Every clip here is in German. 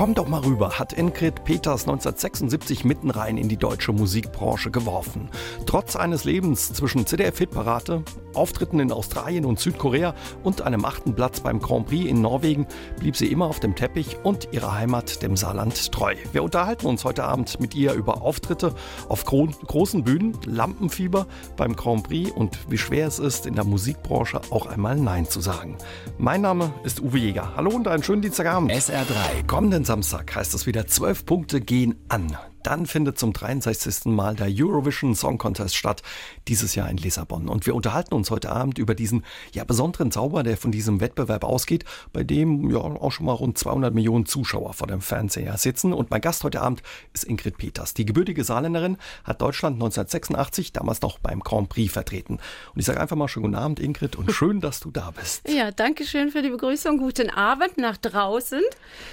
Komm doch mal rüber, hat Ingrid Peters 1976 mitten rein in die deutsche Musikbranche geworfen. Trotz eines Lebens zwischen CDF-Hitparade, Auftritten in Australien und Südkorea und einem achten Platz beim Grand Prix in Norwegen blieb sie immer auf dem Teppich und ihrer Heimat, dem Saarland, treu. Wir unterhalten uns heute Abend mit ihr über Auftritte auf gro großen Bühnen, Lampenfieber beim Grand Prix und wie schwer es ist, in der Musikbranche auch einmal Nein zu sagen. Mein Name ist Uwe Jäger. Hallo und einen schönen Dienstagabend. SR3. Kommenden Samstag heißt es wieder, zwölf Punkte gehen an. Dann findet zum 63. Mal der Eurovision Song Contest statt, dieses Jahr in Lissabon. Und wir unterhalten uns heute Abend über diesen ja, besonderen Zauber, der von diesem Wettbewerb ausgeht, bei dem ja auch schon mal rund 200 Millionen Zuschauer vor dem Fernseher sitzen. Und mein Gast heute Abend ist Ingrid Peters. Die gebürtige Saarländerin hat Deutschland 1986 damals noch beim Grand Prix vertreten. Und ich sage einfach mal schönen guten Abend, Ingrid, und schön, dass du da bist. Ja, danke schön für die Begrüßung. Guten Abend nach draußen.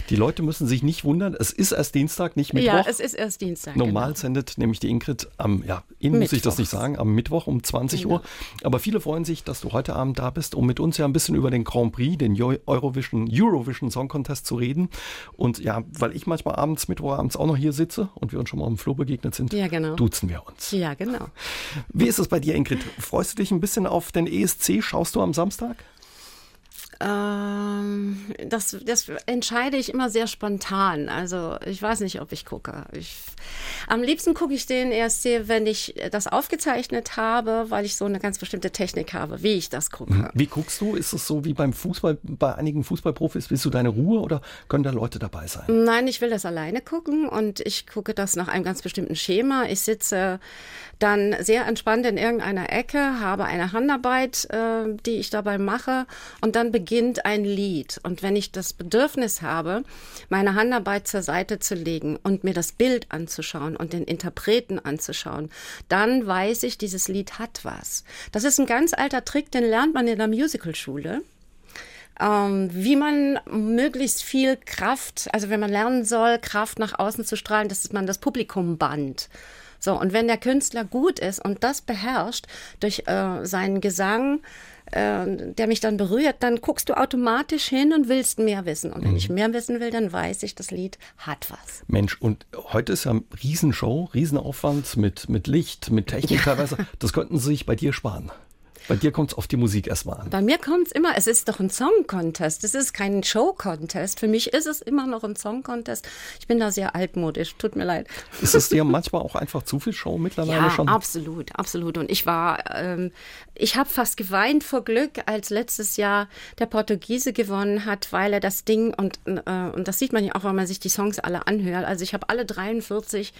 Die Leute müssen sich nicht wundern, es ist erst Dienstag, nicht Mittwoch. Ja, es ist erst Dienstag. Normal genau. sendet nämlich die Ingrid am, ja, Ihnen muss ich das nicht sagen, am Mittwoch um 20 genau. Uhr. Aber viele freuen sich, dass du heute Abend da bist, um mit uns ja ein bisschen über den Grand Prix, den Eurovision, Eurovision Song Contest zu reden. Und ja, weil ich manchmal abends, Mittwochabends auch noch hier sitze und wir uns schon mal im Flur begegnet sind, ja, genau. duzen wir uns. Ja, genau. Wie ist es bei dir, Ingrid? Freust du dich ein bisschen auf den ESC? Schaust du am Samstag? Ähm, das, das entscheide ich immer sehr spontan. Also ich weiß nicht, ob ich gucke. Ich, am liebsten gucke ich den ESC, wenn ich das aufgezeichnet habe, weil ich so eine ganz bestimmte Technik habe, wie ich das gucke. Mhm. Wie guckst du? Ist es so wie beim Fußball, bei einigen Fußballprofis, willst du deine Ruhe oder können da Leute dabei sein? Nein, ich will das alleine gucken und ich gucke das nach einem ganz bestimmten Schema. Ich sitze dann sehr entspannt in irgendeiner Ecke, habe eine Handarbeit, äh, die ich dabei mache und dann beginnt ein Lied. Und wenn ich das Bedürfnis habe, meine Handarbeit zur Seite zu legen und mir das Bild anzuschauen und den Interpreten anzuschauen, dann weiß ich, dieses Lied hat was. Das ist ein ganz alter Trick, den lernt man in der Musicalschule. Ähm, wie man möglichst viel Kraft, also wenn man lernen soll, Kraft nach außen zu strahlen, dass man das Publikum bannt. So, und wenn der Künstler gut ist und das beherrscht durch äh, seinen Gesang, äh, der mich dann berührt, dann guckst du automatisch hin und willst mehr wissen. Und wenn mhm. ich mehr wissen will, dann weiß ich, das Lied hat was. Mensch, und heute ist ja eine Riesenshow, Riesenaufwand mit, mit Licht, mit Technik ja. teilweise. Das könnten Sie sich bei dir sparen. Bei dir kommt es auf die Musik erstmal an. Bei mir kommt es immer, es ist doch ein Song-Contest. Es ist kein Show-Contest. Für mich ist es immer noch ein Song-Contest. Ich bin da sehr altmodisch, tut mir leid. Ist es dir manchmal auch einfach zu viel Show mittlerweile ja, schon? absolut, absolut. Und ich war, ähm, ich habe fast geweint vor Glück, als letztes Jahr der Portugiese gewonnen hat, weil er das Ding, und, äh, und das sieht man ja auch, wenn man sich die Songs alle anhört. Also ich habe alle 43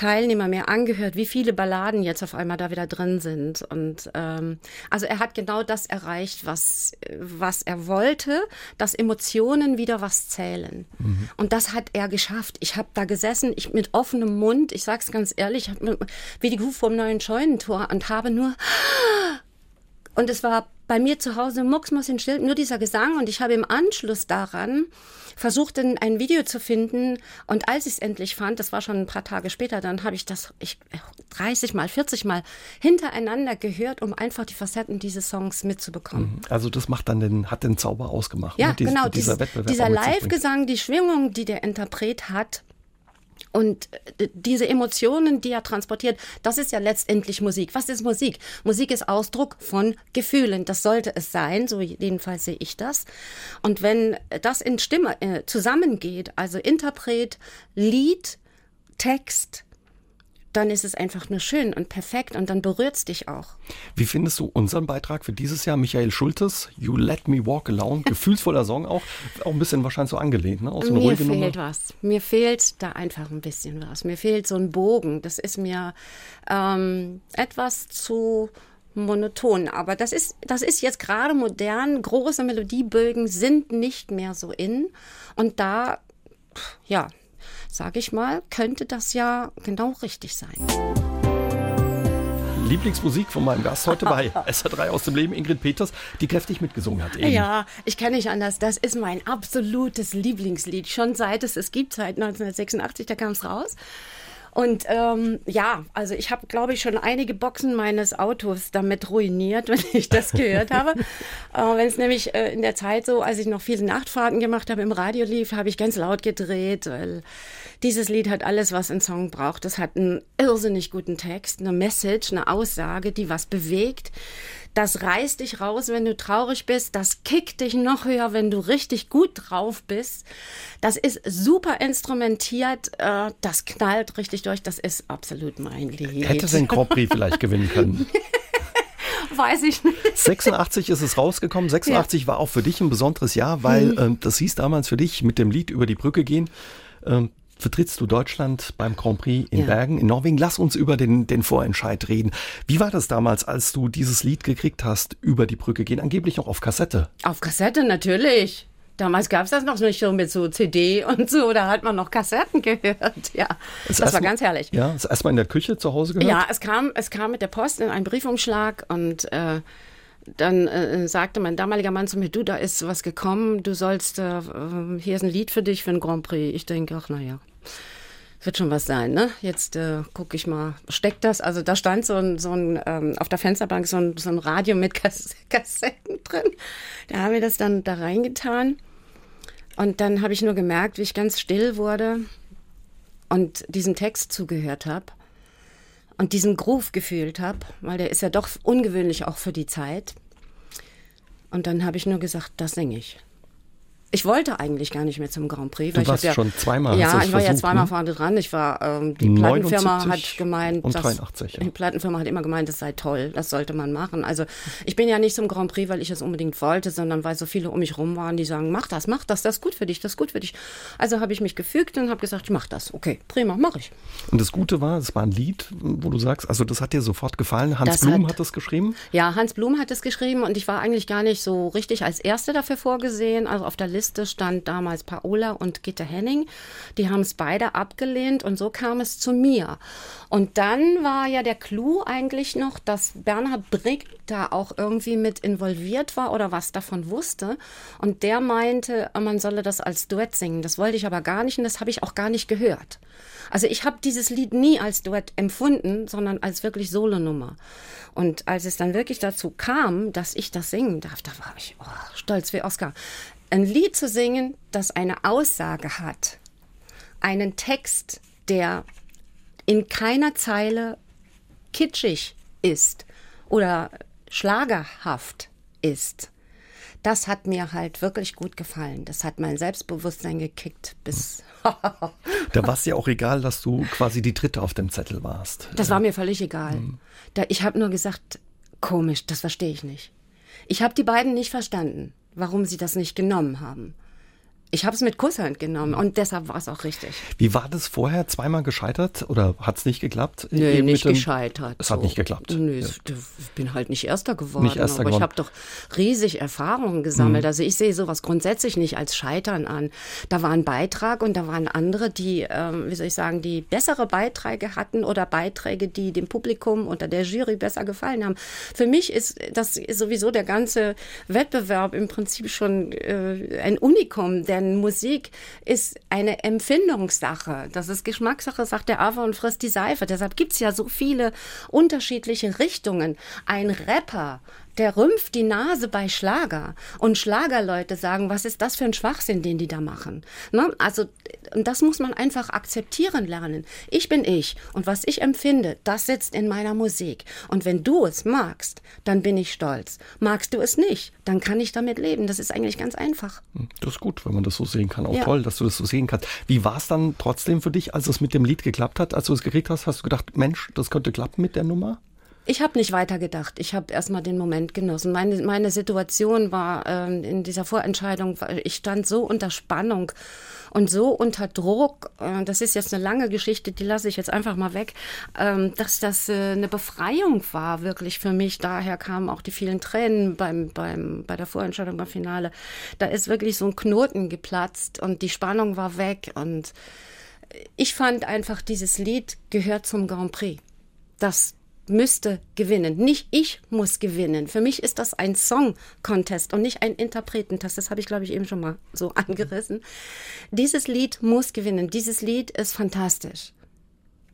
Teilnehmer mehr angehört, wie viele Balladen jetzt auf einmal da wieder drin sind. Und ähm, also er hat genau das erreicht, was, was er wollte, dass Emotionen wieder was zählen. Mhm. Und das hat er geschafft. Ich habe da gesessen, ich mit offenem Mund, ich sag's ganz ehrlich, wie die Kuh vom neuen Scheunentor und habe nur und es war bei mir zu Hause mucksmäuschenstill, nur dieser Gesang. Und ich habe im Anschluss daran versucht, ein Video zu finden. Und als ich es endlich fand, das war schon ein paar Tage später, dann habe ich das ich, 30 mal, 40 mal hintereinander gehört, um einfach die Facetten dieses Songs mitzubekommen. Mhm. Also das macht dann den, hat den Zauber ausgemacht. Ja, ne? Dies, genau. Dieser, dieser Live-Gesang, die Schwingung, die der Interpret hat, und äh, diese Emotionen, die er transportiert, das ist ja letztendlich Musik. Was ist Musik? Musik ist Ausdruck von Gefühlen. Das sollte es sein, so jedenfalls sehe ich das. Und wenn das in Stimme äh, zusammengeht, also Interpret, Lied, Text, dann ist es einfach nur schön und perfekt und dann berührt es dich auch. Wie findest du unseren Beitrag für dieses Jahr? Michael Schultes, You Let Me Walk Alone, gefühlsvoller Song auch, auch ein bisschen wahrscheinlich so angelehnt, ne? Aus mir fehlt was. Mir fehlt da einfach ein bisschen was. Mir fehlt so ein Bogen. Das ist mir ähm, etwas zu monoton. Aber das ist, das ist jetzt gerade modern. Große Melodiebögen sind nicht mehr so in. Und da, ja, sage ich mal, könnte das ja genau richtig sein. Lieblingsmusik von meinem Gast heute bei SA3 aus dem Leben, Ingrid Peters, die kräftig mitgesungen hat. Eben. Ja, ich kann nicht anders. Das ist mein absolutes Lieblingslied. Schon seit es es gibt, seit 1986, da kam es raus. Und ähm, ja, also ich habe, glaube ich, schon einige Boxen meines Autos damit ruiniert, wenn ich das gehört habe. äh, wenn es nämlich äh, in der Zeit so, als ich noch viele Nachtfahrten gemacht habe, im Radio lief, habe ich ganz laut gedreht, weil dieses Lied hat alles, was ein Song braucht. Das hat einen irrsinnig guten Text, eine Message, eine Aussage, die was bewegt. Das reißt dich raus, wenn du traurig bist. Das kickt dich noch höher, wenn du richtig gut drauf bist. Das ist super instrumentiert. Äh, das knallt richtig durch. Das ist absolut mein Lied. Hätte den Grand Prix vielleicht gewinnen können. Weiß ich nicht. 86 ist es rausgekommen. 86 ja. war auch für dich ein besonderes Jahr, weil mhm. ähm, das hieß damals für dich mit dem Lied über die Brücke gehen. Ähm, vertrittst du Deutschland beim Grand Prix in ja. Bergen in Norwegen. Lass uns über den, den Vorentscheid reden. Wie war das damals, als du dieses Lied gekriegt hast, über die Brücke gehen? Angeblich noch auf Kassette. Auf Kassette, natürlich. Damals gab es das noch nicht so mit so CD und so, da hat man noch Kassetten gehört. Ja, das, das war ganz herrlich. Ja, das erstmal in der Küche zu Hause gehört? Ja, es kam, es kam mit der Post in einen Briefumschlag und äh, dann äh, sagte mein damaliger Mann zu mir, du, da ist was gekommen, du sollst, äh, hier ist ein Lied für dich für den Grand Prix. Ich denke, ach naja, wird schon was sein, ne? Jetzt äh, gucke ich mal, steckt das? Also da stand so ein, so ein ähm, auf der Fensterbank so ein, so ein Radio mit Kass Kassetten drin. Da haben wir das dann da reingetan. Und dann habe ich nur gemerkt, wie ich ganz still wurde und diesem Text zugehört habe und diesen Groove gefühlt habe, weil der ist ja doch ungewöhnlich auch für die Zeit. Und dann habe ich nur gesagt, das singe ich ich wollte eigentlich gar nicht mehr zum Grand Prix. Weil du warst ja, schon zweimal. Ja, ich war versucht, ja zweimal ne? vorne dran. Ich war, ähm, die Plattenfirma hat gemeint, und 83, ja. die Plattenfirma hat immer gemeint, das sei toll, das sollte man machen. Also ich bin ja nicht zum Grand Prix, weil ich es unbedingt wollte, sondern weil so viele um mich rum waren, die sagen, mach das, mach das, das ist gut für dich, das ist gut für dich. Also habe ich mich gefügt und habe gesagt, ich mach das. Okay, prima, mach ich. Und das Gute war, es war ein Lied, wo du sagst, also das hat dir sofort gefallen. Hans das Blum hat, hat das geschrieben? Ja, Hans Blum hat es geschrieben und ich war eigentlich gar nicht so richtig als Erste dafür vorgesehen. Also auf der Liste stand da damals Paola und Gitte Henning. Die haben es beide abgelehnt und so kam es zu mir. Und dann war ja der Clou eigentlich noch, dass Bernhard Brick da auch irgendwie mit involviert war oder was davon wusste. Und der meinte, man solle das als Duett singen. Das wollte ich aber gar nicht und das habe ich auch gar nicht gehört. Also ich habe dieses Lied nie als Duett empfunden, sondern als wirklich Solonummer. Und als es dann wirklich dazu kam, dass ich das singen darf, da war ich oh, stolz wie Oscar ein Lied zu singen, das eine Aussage hat, einen Text, der in keiner Zeile kitschig ist oder schlagerhaft ist. Das hat mir halt wirklich gut gefallen. Das hat mein Selbstbewusstsein gekickt bis. da war es ja auch egal, dass du quasi die Dritte auf dem Zettel warst. Das war mir völlig egal. Mhm. Da, ich habe nur gesagt, komisch, das verstehe ich nicht. Ich habe die beiden nicht verstanden warum sie das nicht genommen haben. Ich habe es mit Kusshand genommen und deshalb war es auch richtig. Wie war das vorher? Zweimal gescheitert oder hat es nicht geklappt? Nee, nicht gescheitert. Es so. hat nicht geklappt. Nee, ja. ich bin halt nicht Erster geworden. Nicht Erster aber geworden. ich habe doch riesig Erfahrungen gesammelt. Mhm. Also ich sehe sowas grundsätzlich nicht als Scheitern an. Da war ein Beitrag und da waren andere, die, ähm, wie soll ich sagen, die bessere Beiträge hatten oder Beiträge, die dem Publikum oder der Jury besser gefallen haben. Für mich ist das ist sowieso der ganze Wettbewerb im Prinzip schon äh, ein Unikum, der denn Musik ist eine Empfindungssache. Das ist Geschmackssache, sagt der Ava und frisst die Seife. Deshalb gibt es ja so viele unterschiedliche Richtungen. Ein Rapper der rümpft die Nase bei Schlager. Und Schlagerleute sagen, was ist das für ein Schwachsinn, den die da machen? Ne? Also, und das muss man einfach akzeptieren lernen. Ich bin ich. Und was ich empfinde, das sitzt in meiner Musik. Und wenn du es magst, dann bin ich stolz. Magst du es nicht, dann kann ich damit leben. Das ist eigentlich ganz einfach. Hm, das ist gut, wenn man das so sehen kann. Auch ja. toll, dass du das so sehen kannst. Wie war es dann trotzdem für dich, als es mit dem Lied geklappt hat? Als du es gekriegt hast, hast du gedacht, Mensch, das könnte klappen mit der Nummer? Ich habe nicht weitergedacht. Ich habe erstmal den Moment genossen. Meine, meine Situation war ähm, in dieser Vorentscheidung, ich stand so unter Spannung und so unter Druck. Äh, das ist jetzt eine lange Geschichte, die lasse ich jetzt einfach mal weg, ähm, dass das äh, eine Befreiung war, wirklich für mich. Daher kamen auch die vielen Tränen beim, beim, bei der Vorentscheidung beim Finale. Da ist wirklich so ein Knoten geplatzt und die Spannung war weg. Und ich fand einfach, dieses Lied gehört zum Grand Prix. Das müsste gewinnen. Nicht ich muss gewinnen. Für mich ist das ein Song-Contest und nicht ein Interpretentest. Das habe ich, glaube ich, eben schon mal so angerissen. Dieses Lied muss gewinnen. Dieses Lied ist fantastisch.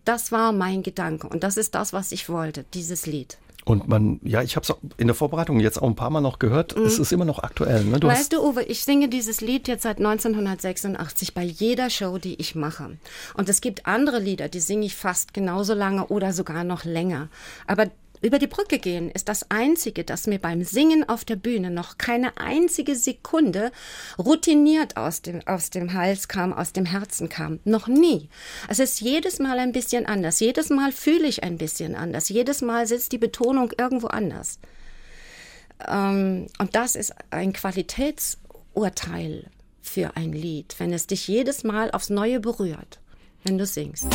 das war mein Gedanke und das ist das, was ich wollte, dieses Lied. Und man, ja, ich habe es in der Vorbereitung jetzt auch ein paar Mal noch gehört. Mhm. Es ist immer noch aktuell. Ne? Du weißt du, Uwe, ich singe dieses Lied jetzt seit 1986 bei jeder Show, die ich mache. Und es gibt andere Lieder, die singe ich fast genauso lange oder sogar noch länger. Aber über die Brücke gehen ist das Einzige, das mir beim Singen auf der Bühne noch keine einzige Sekunde routiniert aus dem, aus dem Hals kam, aus dem Herzen kam. Noch nie. Es ist jedes Mal ein bisschen anders. Jedes Mal fühle ich ein bisschen anders. Jedes Mal sitzt die Betonung irgendwo anders. Ähm, und das ist ein Qualitätsurteil für ein Lied, wenn es dich jedes Mal aufs Neue berührt, wenn du singst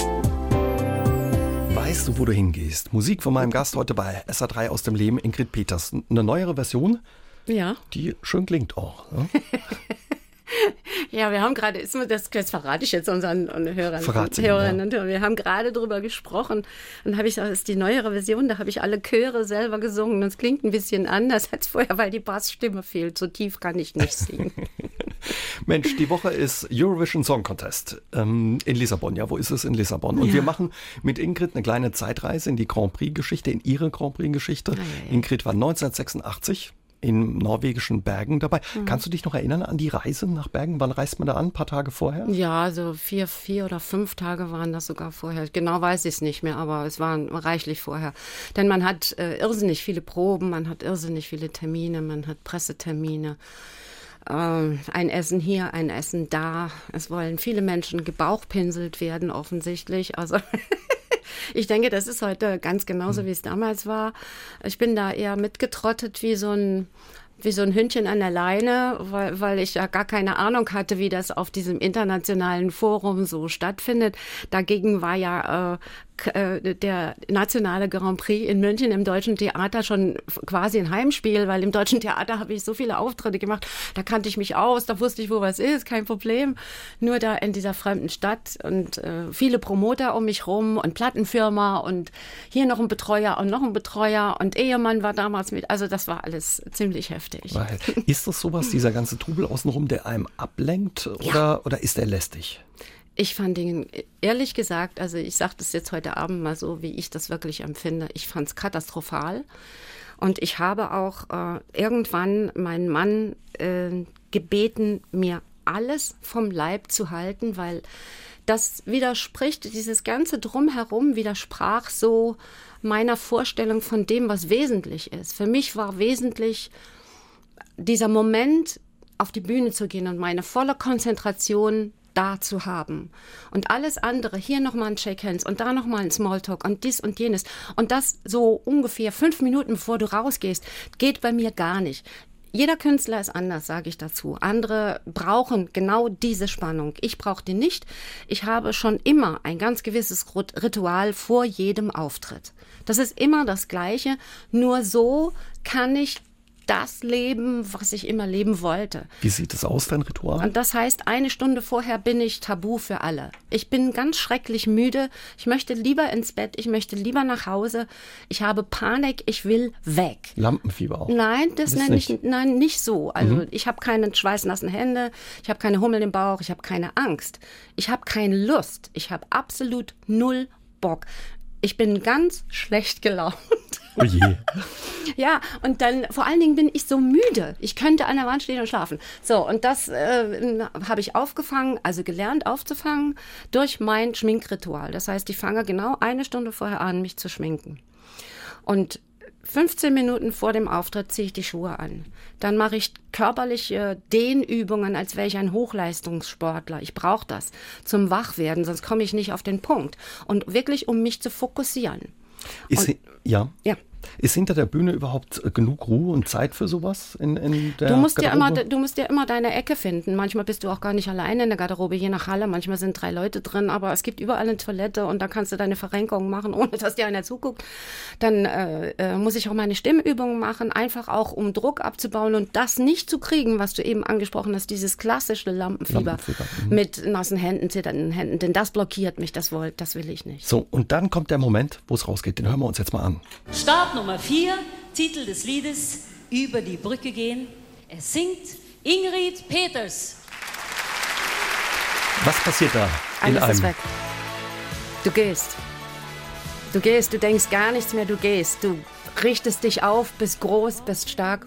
weißt du, wo du hingehst. Musik von meinem Gast heute bei SA3 aus dem Leben, Ingrid Peters. Eine neuere Version, ja. die schön klingt auch. Ne? Ja, wir haben gerade, das, das verrate ich jetzt unseren Hörern, Hörerinnen ja. und Hörern. Wir haben gerade darüber gesprochen und habe ich gesagt, das ist die neuere Version, da habe ich alle Chöre selber gesungen. Das klingt ein bisschen anders als vorher, weil die Bassstimme fehlt. So tief kann ich nicht singen. Mensch, die Woche ist Eurovision Song Contest ähm, in Lissabon. Ja, wo ist es in Lissabon? Und ja. wir machen mit Ingrid eine kleine Zeitreise in die Grand Prix-Geschichte, in ihre Grand Prix-Geschichte. Ah, ja, ja. Ingrid war 1986 in norwegischen Bergen dabei. Mhm. Kannst du dich noch erinnern an die Reise nach Bergen? Wann reist man da an? Ein paar Tage vorher? Ja, so vier, vier oder fünf Tage waren das sogar vorher. Genau weiß ich es nicht mehr, aber es waren reichlich vorher. Denn man hat äh, irrsinnig viele Proben, man hat irrsinnig viele Termine, man hat Pressetermine. Ähm, ein Essen hier, ein Essen da. Es wollen viele Menschen gebauchpinselt werden, offensichtlich. Also ich denke, das ist heute ganz genauso, hm. wie es damals war. Ich bin da eher mitgetrottet wie so ein wie so ein Hündchen an der Leine, weil, weil ich ja gar keine Ahnung hatte, wie das auf diesem internationalen Forum so stattfindet. Dagegen war ja äh, äh, der nationale Grand Prix in München im Deutschen Theater schon quasi ein Heimspiel, weil im Deutschen Theater habe ich so viele Auftritte gemacht. Da kannte ich mich aus, da wusste ich, wo was ist, kein Problem. Nur da in dieser fremden Stadt und äh, viele Promoter um mich rum und Plattenfirma und hier noch ein Betreuer und noch ein Betreuer und Ehemann war damals mit. Also das war alles ziemlich heftig. Weil, ist das sowas, dieser ganze Trubel außenrum, der einem ablenkt oder, ja. oder ist er lästig? Ich fand ihn, ehrlich gesagt, also ich sage das jetzt heute Abend mal so, wie ich das wirklich empfinde, ich fand es katastrophal. Und ich habe auch äh, irgendwann meinen Mann äh, gebeten, mir alles vom Leib zu halten, weil das widerspricht, dieses ganze Drumherum widersprach so meiner Vorstellung von dem, was wesentlich ist. Für mich war wesentlich dieser Moment, auf die Bühne zu gehen und meine volle Konzentration da zu haben. Und alles andere, hier nochmal ein Shake Hands und da nochmal ein Smalltalk und dies und jenes. Und das so ungefähr fünf Minuten bevor du rausgehst, geht bei mir gar nicht. Jeder Künstler ist anders, sage ich dazu. Andere brauchen genau diese Spannung. Ich brauche die nicht. Ich habe schon immer ein ganz gewisses Ritual vor jedem Auftritt. Das ist immer das Gleiche. Nur so kann ich das leben, was ich immer leben wollte. Wie sieht es aus, dein Ritual? Und das heißt, eine Stunde vorher bin ich tabu für alle. Ich bin ganz schrecklich müde. Ich möchte lieber ins Bett. Ich möchte lieber nach Hause. Ich habe Panik. Ich will weg. Lampenfieber auch? Nein, das nenne ich, nein, nicht so. Also mhm. ich habe keine schweißnassen Hände. Ich habe keine Hummel im Bauch. Ich habe keine Angst. Ich habe keine Lust. Ich habe absolut null Bock. Ich bin ganz schlecht gelaunt. Oh je. ja, und dann vor allen Dingen bin ich so müde. Ich könnte an der Wand stehen und schlafen. So, und das äh, habe ich aufgefangen, also gelernt aufzufangen durch mein Schminkritual. Das heißt, ich fange genau eine Stunde vorher an, mich zu schminken. Und 15 Minuten vor dem Auftritt ziehe ich die Schuhe an. Dann mache ich körperliche Dehnübungen, als wäre ich ein Hochleistungssportler. Ich brauche das zum Wachwerden, sonst komme ich nicht auf den Punkt. Und wirklich, um mich zu fokussieren. Ist, Und, ja. Ja. Ist hinter der Bühne überhaupt genug Ruhe und Zeit für sowas in, in der du musst Garderobe? Ja immer, du musst ja immer deine Ecke finden. Manchmal bist du auch gar nicht alleine in der Garderobe, je nach Halle. Manchmal sind drei Leute drin, aber es gibt überall eine Toilette und da kannst du deine Verrenkung machen, ohne dass dir einer zuguckt. Dann äh, äh, muss ich auch meine Stimmübungen machen, einfach auch um Druck abzubauen und das nicht zu kriegen, was du eben angesprochen hast, dieses klassische Lampenfieber, Lampenfieber. Mhm. mit nassen Händen, zitternden Händen, denn das blockiert mich, das, will, das will ich nicht. So, und dann kommt der Moment, wo es rausgeht. Den hören wir uns jetzt mal an. Start Nummer vier, Titel des Liedes Über die Brücke gehen. Es singt Ingrid Peters. Was passiert da? Alles ist weg. Du gehst. Du gehst, du denkst gar nichts mehr, du gehst. Du richtest dich auf, bist groß, bist stark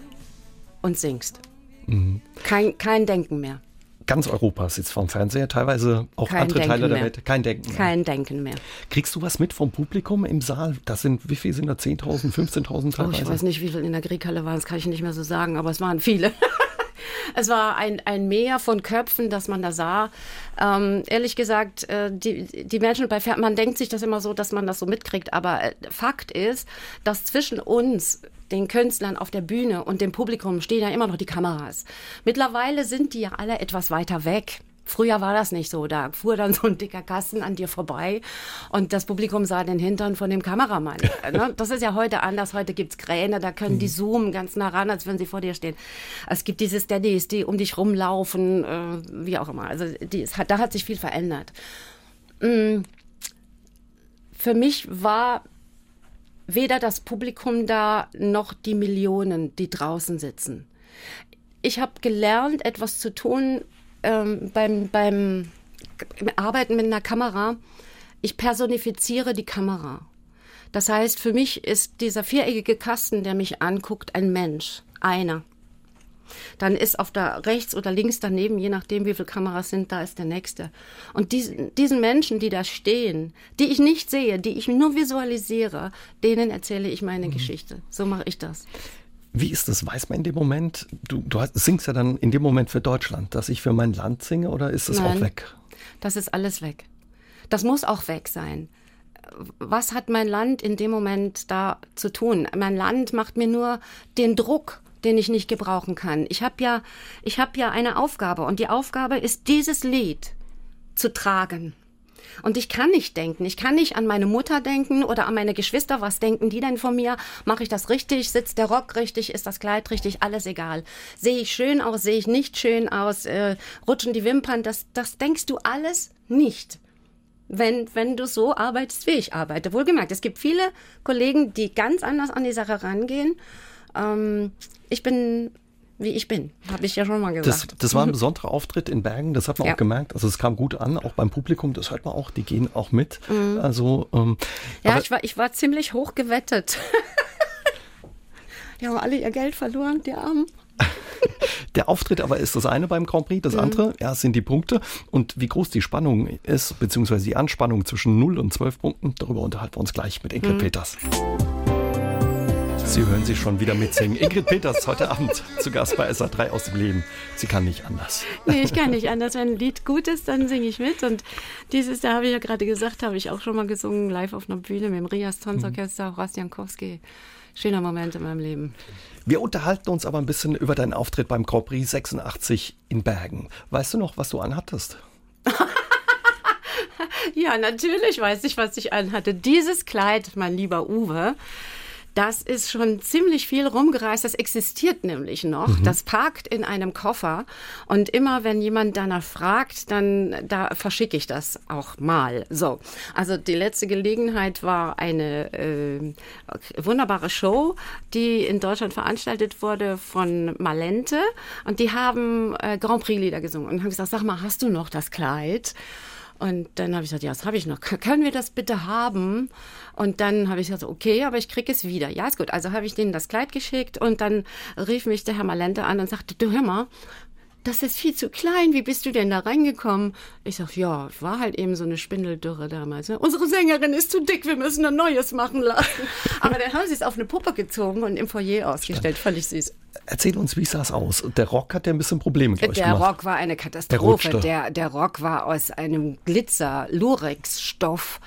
und singst. Mhm. Kein, kein Denken mehr. Ganz Europa sitzt vorm Fernseher, teilweise auch Kein andere Denken Teile der mehr. Welt. Kein Denken mehr. Kein Denken mehr. Kriegst du was mit vom Publikum im Saal? Das sind, wie viel sind da? 10.000, 15.000 Oh, teilweise? ich weiß nicht, wie viel in der Griekhalle waren, das kann ich nicht mehr so sagen, aber es waren viele. Es war ein, ein Meer von Köpfen, das man da sah. Ähm, ehrlich gesagt, äh, die, die Menschen bei Fer man denkt sich das immer so, dass man das so mitkriegt, aber äh, Fakt ist, dass zwischen uns, den Künstlern auf der Bühne und dem Publikum stehen ja immer noch die Kameras. Mittlerweile sind die ja alle etwas weiter weg. Früher war das nicht so. Da fuhr dann so ein dicker Kasten an dir vorbei und das Publikum sah den Hintern von dem Kameramann. Ne? Das ist ja heute anders. Heute gibt's Kräne, da können die zoomen ganz nah ran, als wenn sie vor dir stehen. Es gibt diese Steadies, die um dich rumlaufen, äh, wie auch immer. Also die, es da hat sich viel verändert. Mm. Für mich war weder das Publikum da noch die Millionen, die draußen sitzen. Ich habe gelernt, etwas zu tun ähm, beim, beim Arbeiten mit einer Kamera. Ich personifiziere die Kamera. Das heißt, für mich ist dieser viereckige Kasten, der mich anguckt, ein Mensch, einer. Dann ist auf der rechts oder links daneben, je nachdem wie viele Kameras sind, da ist der nächste. Und diesen, diesen Menschen, die da stehen, die ich nicht sehe, die ich nur visualisiere, denen erzähle ich meine Geschichte. So mache ich das. Wie ist das? Weiß man in dem Moment, du, du hast, singst ja dann in dem Moment für Deutschland, dass ich für mein Land singe oder ist das auch Nein. weg? Das ist alles weg. Das muss auch weg sein. Was hat mein Land in dem Moment da zu tun? Mein Land macht mir nur den Druck, den ich nicht gebrauchen kann. Ich habe ja, ich habe ja eine Aufgabe und die Aufgabe ist, dieses Lied zu tragen. Und ich kann nicht denken. Ich kann nicht an meine Mutter denken oder an meine Geschwister. Was denken die denn von mir? Mache ich das richtig? Sitzt der Rock richtig? Ist das Kleid richtig? Alles egal. Sehe ich schön aus? Sehe ich nicht schön aus? Äh, rutschen die Wimpern? Das, das denkst du alles nicht. Wenn, wenn du so arbeitest, wie ich arbeite. Wohlgemerkt, es gibt viele Kollegen, die ganz anders an die Sache rangehen. Ähm, ich bin, wie ich bin, habe ich ja schon mal Das, gesagt. das war ein besonderer Auftritt in Bergen, das hat man Ja. auch gemerkt. Also es kam gut an, auch beim Publikum, das hört man auch, die gehen auch mit. Mhm. Also ähm, Ja, ich war, ich war ziemlich hoch gewettet. die haben alle ihr Geld verloren, die Armen. der Auftritt aber ist das eine beim Grand Prix, Mhm. das andere, ja, sind die Punkte. Und wie groß die Spannung ist, beziehungsweise die Anspannung zwischen 0 und 12 Punkten, darüber unterhalten wir uns gleich mit Mhm. Ingrid Peters. Sie hören sie schon wieder mitsingen. Ingrid Peters heute Abend zu Gast bei SA3 aus dem Leben. Sie kann nicht anders. Nee, ich kann nicht anders. Wenn ein Lied gut ist, dann singe ich mit. Und dieses Jahr habe ich ja gerade gesagt, habe ich auch schon mal gesungen, live auf einer Bühne mit dem Rias Tanzorchester, Horace Jankowski. Schöner Moment in meinem Leben. Wir unterhalten uns aber ein bisschen über deinen Auftritt beim Grand Prix 86 in Bergen. Weißt du noch, was du anhattest? Ja, natürlich weiß ich, was ich anhatte. Dieses Kleid, mein lieber Uwe, das ist schon ziemlich viel rumgereist. Das existiert nämlich noch. Das parkt in einem Koffer. Und immer, wenn jemand danach fragt, dann da verschicke ich das auch mal. So. Also die letzte Gelegenheit war eine äh, wunderbare Show, die in Deutschland veranstaltet wurde von Malente. Und die haben äh, Grand Prix-Lieder gesungen und haben gesagt, sag mal, hast du noch das Kleid? Und dann habe ich gesagt, ja, das habe ich noch. Können wir das bitte haben? Und dann habe ich gesagt, okay, aber ich kriege es wieder. Ja, ist gut. Also habe ich denen das Kleid geschickt und dann rief mich der Herr Malente an und sagte, du hör mal, das ist viel zu klein. Wie bist du denn da reingekommen? Ich sag, ja, war halt eben so eine Spindeldürre damals. Ne? Unsere Sängerin ist zu dick, wir müssen ein neues machen lassen. Aber dann haben sie es auf eine Puppe gezogen und im Foyer ausgestellt. Fand ich süß. Erzähl uns, wie sah es aus? Der Rock hat ja ein bisschen Probleme mit euch Der gemacht. Rock war eine Der Katastrophe. rutschte. Der, der Rock war aus einem Glitzer-Lurex-Stoff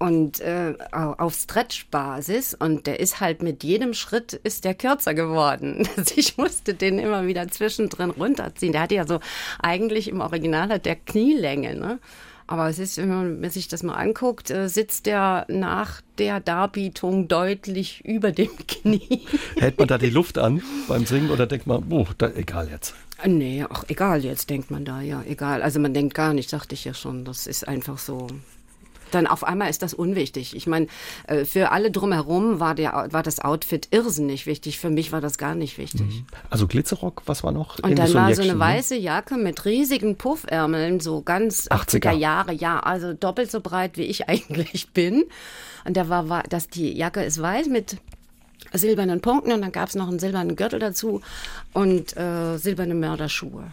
und äh, au- auf Stretch-Basis und der ist halt mit jedem Schritt ist der kürzer geworden. Also ich musste den immer wieder zwischendrin runterziehen. Der hatte ja so eigentlich im Original hat der Knielänge, ne? Aber es ist, wenn man sich das mal anguckt, äh, sitzt der nach der Darbietung deutlich über dem Knie. Hält man da die Luft an beim Singen oder denkt man, oh, da, egal jetzt. Nee, ach, egal, jetzt denkt man da, ja, egal. Also man denkt gar nicht, dachte ich ja schon. Das ist einfach so. Dann auf einmal ist das unwichtig. Ich meine, äh, für alle drumherum war, der, war das Outfit irrsinnig wichtig. Für mich war das gar nicht wichtig. Mhm. Also Glitzerrock, was war noch? Und dann war so eine ne? weiße Jacke mit riesigen Puffärmeln, so ganz 80er. 80er Jahre, ja, also doppelt so breit wie ich eigentlich bin. Und da war, war dass die Jacke ist weiß mit silbernen Punkten und dann gab es noch einen silbernen Gürtel dazu und äh, silberne Mörderschuhe.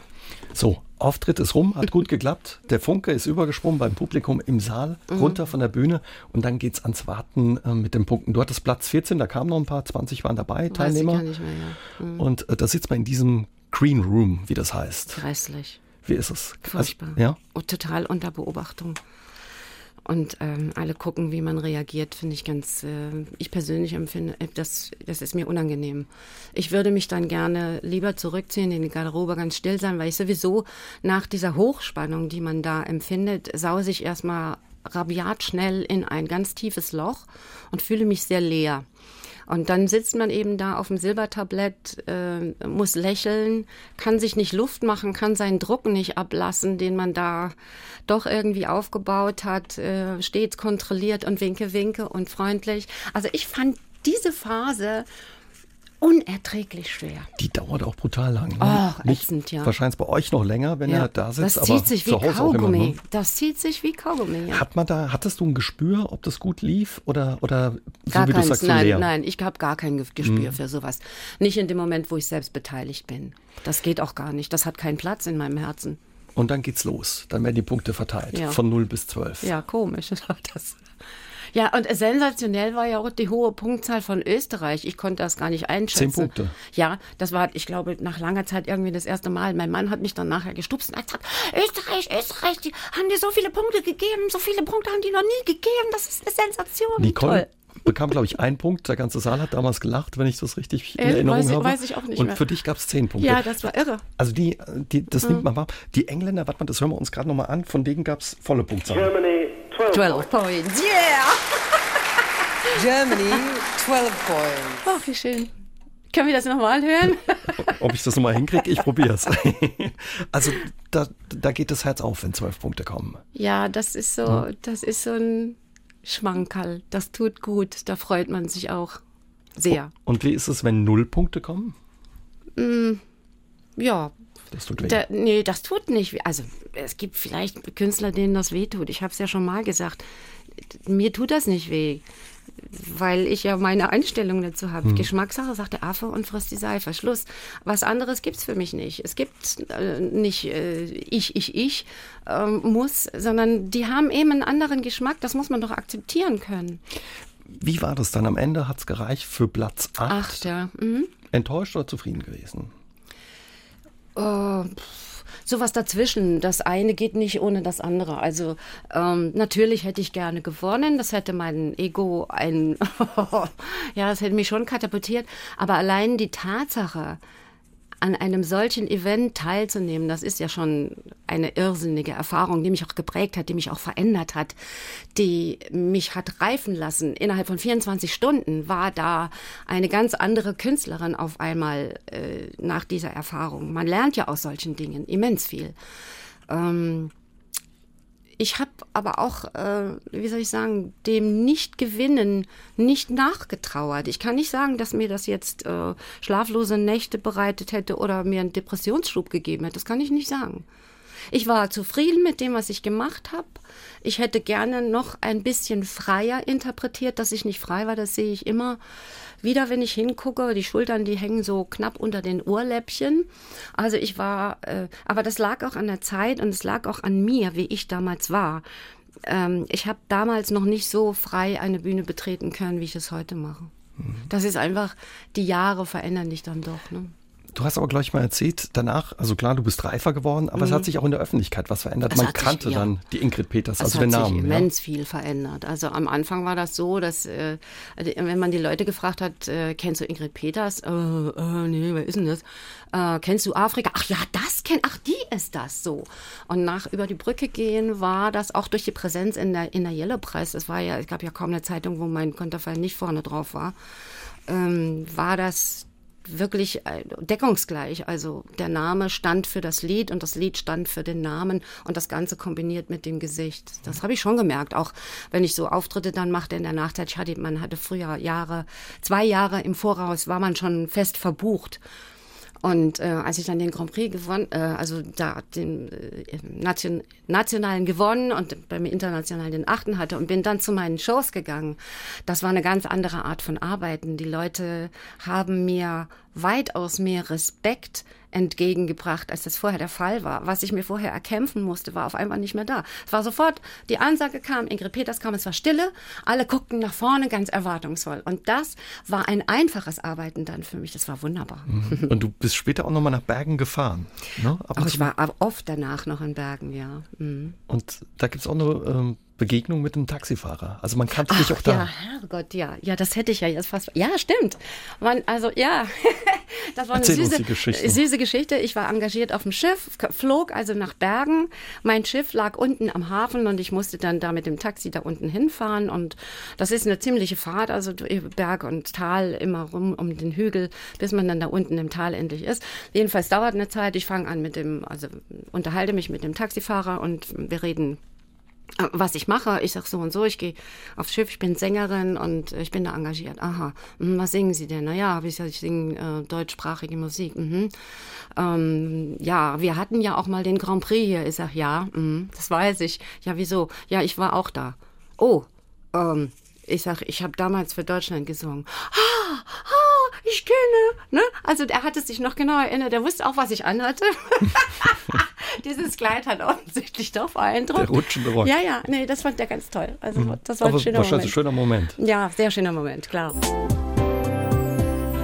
So, Auftritt ist rum, hat gut geklappt. Der Funke ist übergesprungen beim Publikum im Saal, mhm. runter von der Bühne und dann geht's ans Warten äh, mit den Punkten. Du hattest Platz 14, da kamen noch ein paar, 20 waren dabei, Weiß Teilnehmer. Mehr, ja. mhm. Und äh, da sitzt man in diesem Green Room, wie das heißt. Grässlich. Wie ist es? Furchtbar. Also, ja? Und total unter Beobachtung und ähm, alle gucken, wie man reagiert, finde ich ganz, äh, ich persönlich empfinde, äh, das, das ist mir unangenehm. Ich würde mich dann gerne lieber zurückziehen, in die Garderobe ganz still sein, weil ich sowieso nach dieser Hochspannung, die man da empfindet, sause ich erstmal rabiat schnell in ein ganz tiefes Loch und fühle mich sehr leer. Und dann sitzt man eben da auf dem Silbertablett, äh, muss lächeln, kann sich nicht Luft machen, kann seinen Druck nicht ablassen, den man da doch irgendwie aufgebaut hat, äh, stets kontrolliert und winke, winke und freundlich. Also ich fand diese Phase unerträglich schwer. Die dauert auch brutal lang. Ne? Oh, ätzend, ja. Wahrscheinlich bei euch noch länger, wenn ja. er da sitzt. Das zieht sich wie Kaugummi. Immer, ne? Das zieht sich wie Kaugummi. Ja. Hat man da, hattest du ein Gespür, ob das gut lief oder oder gar so wie keins, du sagst, nein, leer? nein, ich habe gar kein Gespür hm. für sowas. Nicht in dem Moment, wo ich selbst beteiligt bin. Das geht auch gar nicht. Das hat keinen Platz in meinem Herzen. Und dann geht's los. Dann werden die Punkte verteilt. Ja. Von 0 bis 12. Ja, komisch. Das ja, und sensationell war ja auch die hohe Punktzahl von Österreich. Ich konnte das gar nicht einschätzen. Zehn Punkte. Ja, das war, ich glaube, nach langer Zeit irgendwie das erste Mal. Mein Mann hat mich dann nachher gestupst und hat gesagt, Österreich, Österreich, die haben dir so viele Punkte gegeben, so viele Punkte haben die noch nie gegeben. Das ist eine Sensation. Nicole, Toll bekam, glaube ich, einen Punkt. Der ganze Saal hat damals gelacht, wenn ich das richtig in äh, Erinnerung weiß, habe. Weiß ich auch nicht Und mehr. für dich gab es zehn Punkte. Ja, das war irre. Also die, die das mhm. nimmt man wahr. Die Engländer, warte mal, das hören wir uns gerade nochmal an, von denen gab es volle Punktzahlen. Germany, 12, 12 points. Yeah! Germany, 12 points. Ach, wie schön. Können wir das nochmal hören? Ob ich das nochmal hinkriege? Ich probiere es. Also da, da geht das Herz auf, wenn zwölf Punkte kommen. Ja, das ist so, das ist so ein Schmankerl. Das tut gut. Da freut man sich auch sehr. Und wie ist es, wenn null Punkte kommen? Mm, ja. Das tut weh. Da, nee, das tut nicht weh. Also es gibt vielleicht Künstler, denen das weh tut. Ich habe es ja schon mal gesagt. Mir tut das nicht weh weil ich ja meine Einstellung dazu habe. Hm. Geschmackssache, sagt der Affe und frisst die Seife. Schluss. Was anderes gibt es für mich nicht. Es gibt äh, nicht äh, ich, ich, ich äh, muss, sondern die haben eben einen anderen Geschmack. Das muss man doch akzeptieren können. Wie war das dann? Am Ende hat es gereicht für Platz 8. Acht, ja. Mhm. Enttäuscht oder zufrieden gewesen? Oh, sowas dazwischen. Das eine geht nicht ohne das andere. Also ähm, natürlich hätte ich gerne gewonnen. Das hätte mein Ego ein, ja, das hätte mich schon katapultiert. Aber allein die Tatsache, an einem solchen Event teilzunehmen, das ist ja schon eine irrsinnige Erfahrung, die mich auch geprägt hat, die mich auch verändert hat, die mich hat reifen lassen. Innerhalb von 24 Stunden war da eine ganz andere Künstlerin auf einmal äh, nach dieser Erfahrung. Man lernt ja aus solchen Dingen immens viel. Ähm, ich habe aber auch, äh, wie soll ich sagen, dem Nicht-Gewinnen nicht nachgetrauert. Ich kann nicht sagen, dass mir das jetzt äh, schlaflose Nächte bereitet hätte oder mir einen Depressionsschub gegeben hätte. Das kann ich nicht sagen. Ich war zufrieden mit dem, was ich gemacht habe. Ich hätte gerne noch ein bisschen freier interpretiert, dass ich nicht frei war. Das sehe ich immer wieder, wenn ich hingucke. Die Schultern, die hängen so knapp unter den Ohrläppchen. Also ich war, äh, aber das lag auch an der Zeit und es lag auch an mir, wie ich damals war. Ähm, ich habe damals noch nicht so frei eine Bühne betreten können, wie ich es heute mache. Mhm. Das ist einfach, die Jahre verändern dich dann doch. Ne? Du hast aber gleich mal erzählt, danach, also klar, du bist reifer geworden, aber mhm. es hat mhm. sich auch in der Öffentlichkeit was verändert. Es Man kannte sich, ja. dann die Ingrid Peters, also den Namen. Es hat sich immens ja. viel verändert. Also am Anfang war das so, dass äh, wenn man die Leute gefragt hat, äh, kennst du Ingrid Peters? Äh, äh, nee, wer ist denn das? Äh, kennst du Afrika? Ach ja, das kennt, ach die ist das so. Und nach über die Brücke gehen war das auch durch die Präsenz in der in der Yellow Press. Es war ja, es gab ja kaum eine Zeitung, wo mein Konterfei nicht vorne drauf war. Ähm, war das wirklich äh, deckungsgleich. Also der Name stand für das Lied und das Lied stand für den Namen und das Ganze kombiniert mit dem Gesicht. Das habe ich schon gemerkt, auch wenn ich so Auftritte dann machte in der Nachtzeit. Ich hatte, man hatte früher Jahre, zwei Jahre im Voraus war man schon fest verbucht. Und äh, als ich dann den Grand Prix gewonnen, äh, also da den äh, Nation, nationalen gewonnen und beim internationalen den achten hatte und bin dann zu meinen Shows gegangen, das war eine ganz andere Art von Arbeiten. Die Leute haben mir weitaus mehr Respekt entgegengebracht, als das vorher der Fall war. Was ich mir vorher erkämpfen musste, war auf einmal nicht mehr da. Es war sofort, die Ansage kam, Ingrid Peters kam, es war Stille, alle guckten nach vorne ganz erwartungsvoll. Und das war ein einfaches Arbeiten dann für mich. Das war wunderbar. Mhm. Und du bist später auch nochmal nach Bergen gefahren. Ne? Auch ich war oft danach noch in Bergen, ja. Mhm. Und da gibt es auch eine ähm, Begegnung mit einem Taxifahrer. Also man kannte dich auch da. Ja, Herrgott, ja. Ja, das hätte ich ja jetzt fast. Ja, stimmt. Man, also ja, das war eine Erzähl süße Geschichte. süße Geschichte. Ich war engagiert auf dem Schiff, flog also nach Bergen. Mein Schiff lag unten am Hafen und ich musste dann da mit dem Taxi da unten hinfahren. Und das ist eine ziemliche Fahrt, also Berg und Tal immer rum um den Hügel, bis man dann da unten im Tal endlich ist. Jedenfalls dauert eine Zeit. Ich fange an mit dem, also unterhalte mich mit dem Taxifahrer und wir reden was ich mache. Ich sag so und so, ich gehe aufs Schiff, ich bin Sängerin und ich bin da engagiert. Aha, hm, was singen Sie denn? Naja, habe ich gesagt, ich singe äh, deutschsprachige Musik. Mhm. Ähm, ja, wir hatten ja auch mal den Grand Prix hier. Ich sag, ja, mh, das weiß ich. Ja, wieso? Ja, ich war auch da. Oh, ähm, ich sag, ich habe damals für Deutschland gesungen. Ah, ah, ich kenne. Ne? Also er hatte sich noch genau erinnert. Er wusste auch, was ich anhatte. Dieses Kleid hat offensichtlich doch beeindruckt. Der rutschende Rock. Ja, ja, nee, das fand er ganz toll. Also mhm. das war ein schöner Moment. ein schöner Moment. Ja, sehr schöner Moment, klar.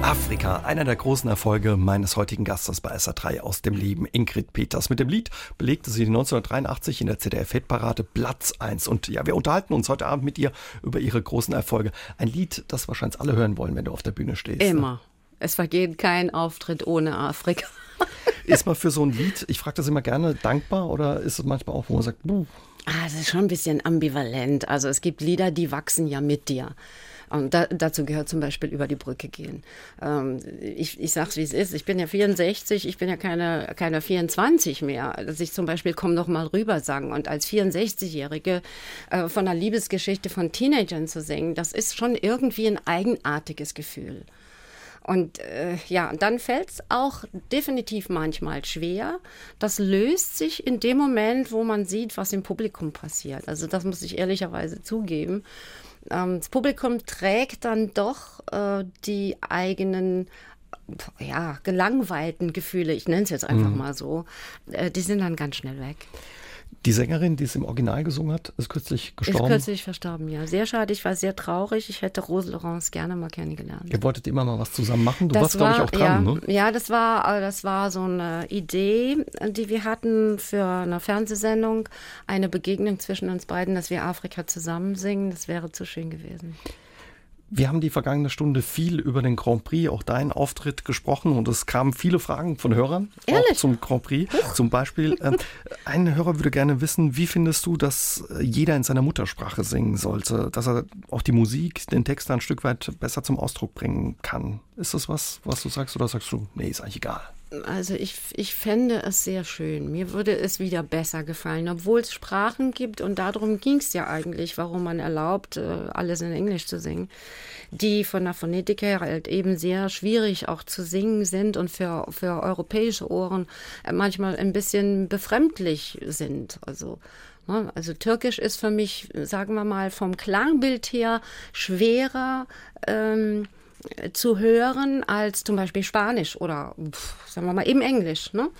Afrika, einer der großen Erfolge meines heutigen Gastes bei SA3 aus dem Leben, Ingrid Peters. Mit dem Lied belegte sie 1983 in der ZDF-Hitparade Platz 1. Und ja, wir unterhalten uns heute Abend mit ihr über ihre großen Erfolge. Ein Lied, das wahrscheinlich alle hören wollen, wenn du auf der Bühne stehst. Ne? Immer. Ne? Es vergeht kein Auftritt ohne Afrika. ist man für so ein Lied, ich frage das immer gerne, dankbar oder ist es manchmal auch, wo man sagt, buh. Ah, es ist schon ein bisschen ambivalent. Also es gibt Lieder, die wachsen ja mit dir. Und da, dazu gehört zum Beispiel über die Brücke gehen. Ähm, ich ich sage es, wie es ist. Ich bin ja 64, ich bin ja keine, keine 24 mehr. Dass ich zum Beispiel komm noch mal rüber sagen und als 64-Jährige äh, von einer Liebesgeschichte von Teenagern zu singen, das ist schon irgendwie ein eigenartiges Gefühl. Und äh, ja, dann fällt es auch definitiv manchmal schwer. Das löst sich in dem Moment, wo man sieht, was im Publikum passiert. Also das muss ich ehrlicherweise zugeben. Ähm, das Publikum trägt dann doch äh, die eigenen ja, gelangweilten Gefühle, ich nenne es jetzt einfach mhm. mal so, äh, die sind dann ganz schnell weg. Die Sängerin, die es im Original gesungen hat, ist kürzlich gestorben. Ist kürzlich verstorben, ja. Sehr schade, ich war sehr traurig. Ich hätte Rose Laurence gerne mal kennengelernt. Ihr wolltet immer mal was zusammen machen. Du das warst, glaube ich, auch dran, ja, ne? Ja, das war, äh, das war so eine Idee, die wir hatten für eine Fernsehsendung. Eine Begegnung zwischen uns beiden, dass wir Afrika zusammen singen. Das wäre zu schön gewesen. Wir haben die vergangene Stunde viel über den Grand Prix, auch deinen Auftritt gesprochen und es kamen viele Fragen von Hörern auch zum Grand Prix. Huch. Zum Beispiel, äh, ein Hörer würde gerne wissen, wie findest du, dass jeder in seiner Muttersprache singen sollte, dass er auch die Musik, den Text ein Stück weit besser zum Ausdruck bringen kann? Ist das was, was du sagst oder sagst du, nee, ist eigentlich egal? Also ich, ich fände es sehr schön. Mir würde es wieder besser gefallen, obwohl es Sprachen gibt und darum ging es ja eigentlich, warum man erlaubt, äh, alles in Englisch zu singen, die von der Phonetik her halt eben sehr schwierig auch zu singen sind und für, für europäische Ohren äh, manchmal ein bisschen befremdlich sind. Also ne, also Türkisch ist für mich, sagen wir mal, vom Klangbild her schwerer. Ähm, zu hören als zum Beispiel Spanisch oder sagen wir mal eben Englisch. Ne?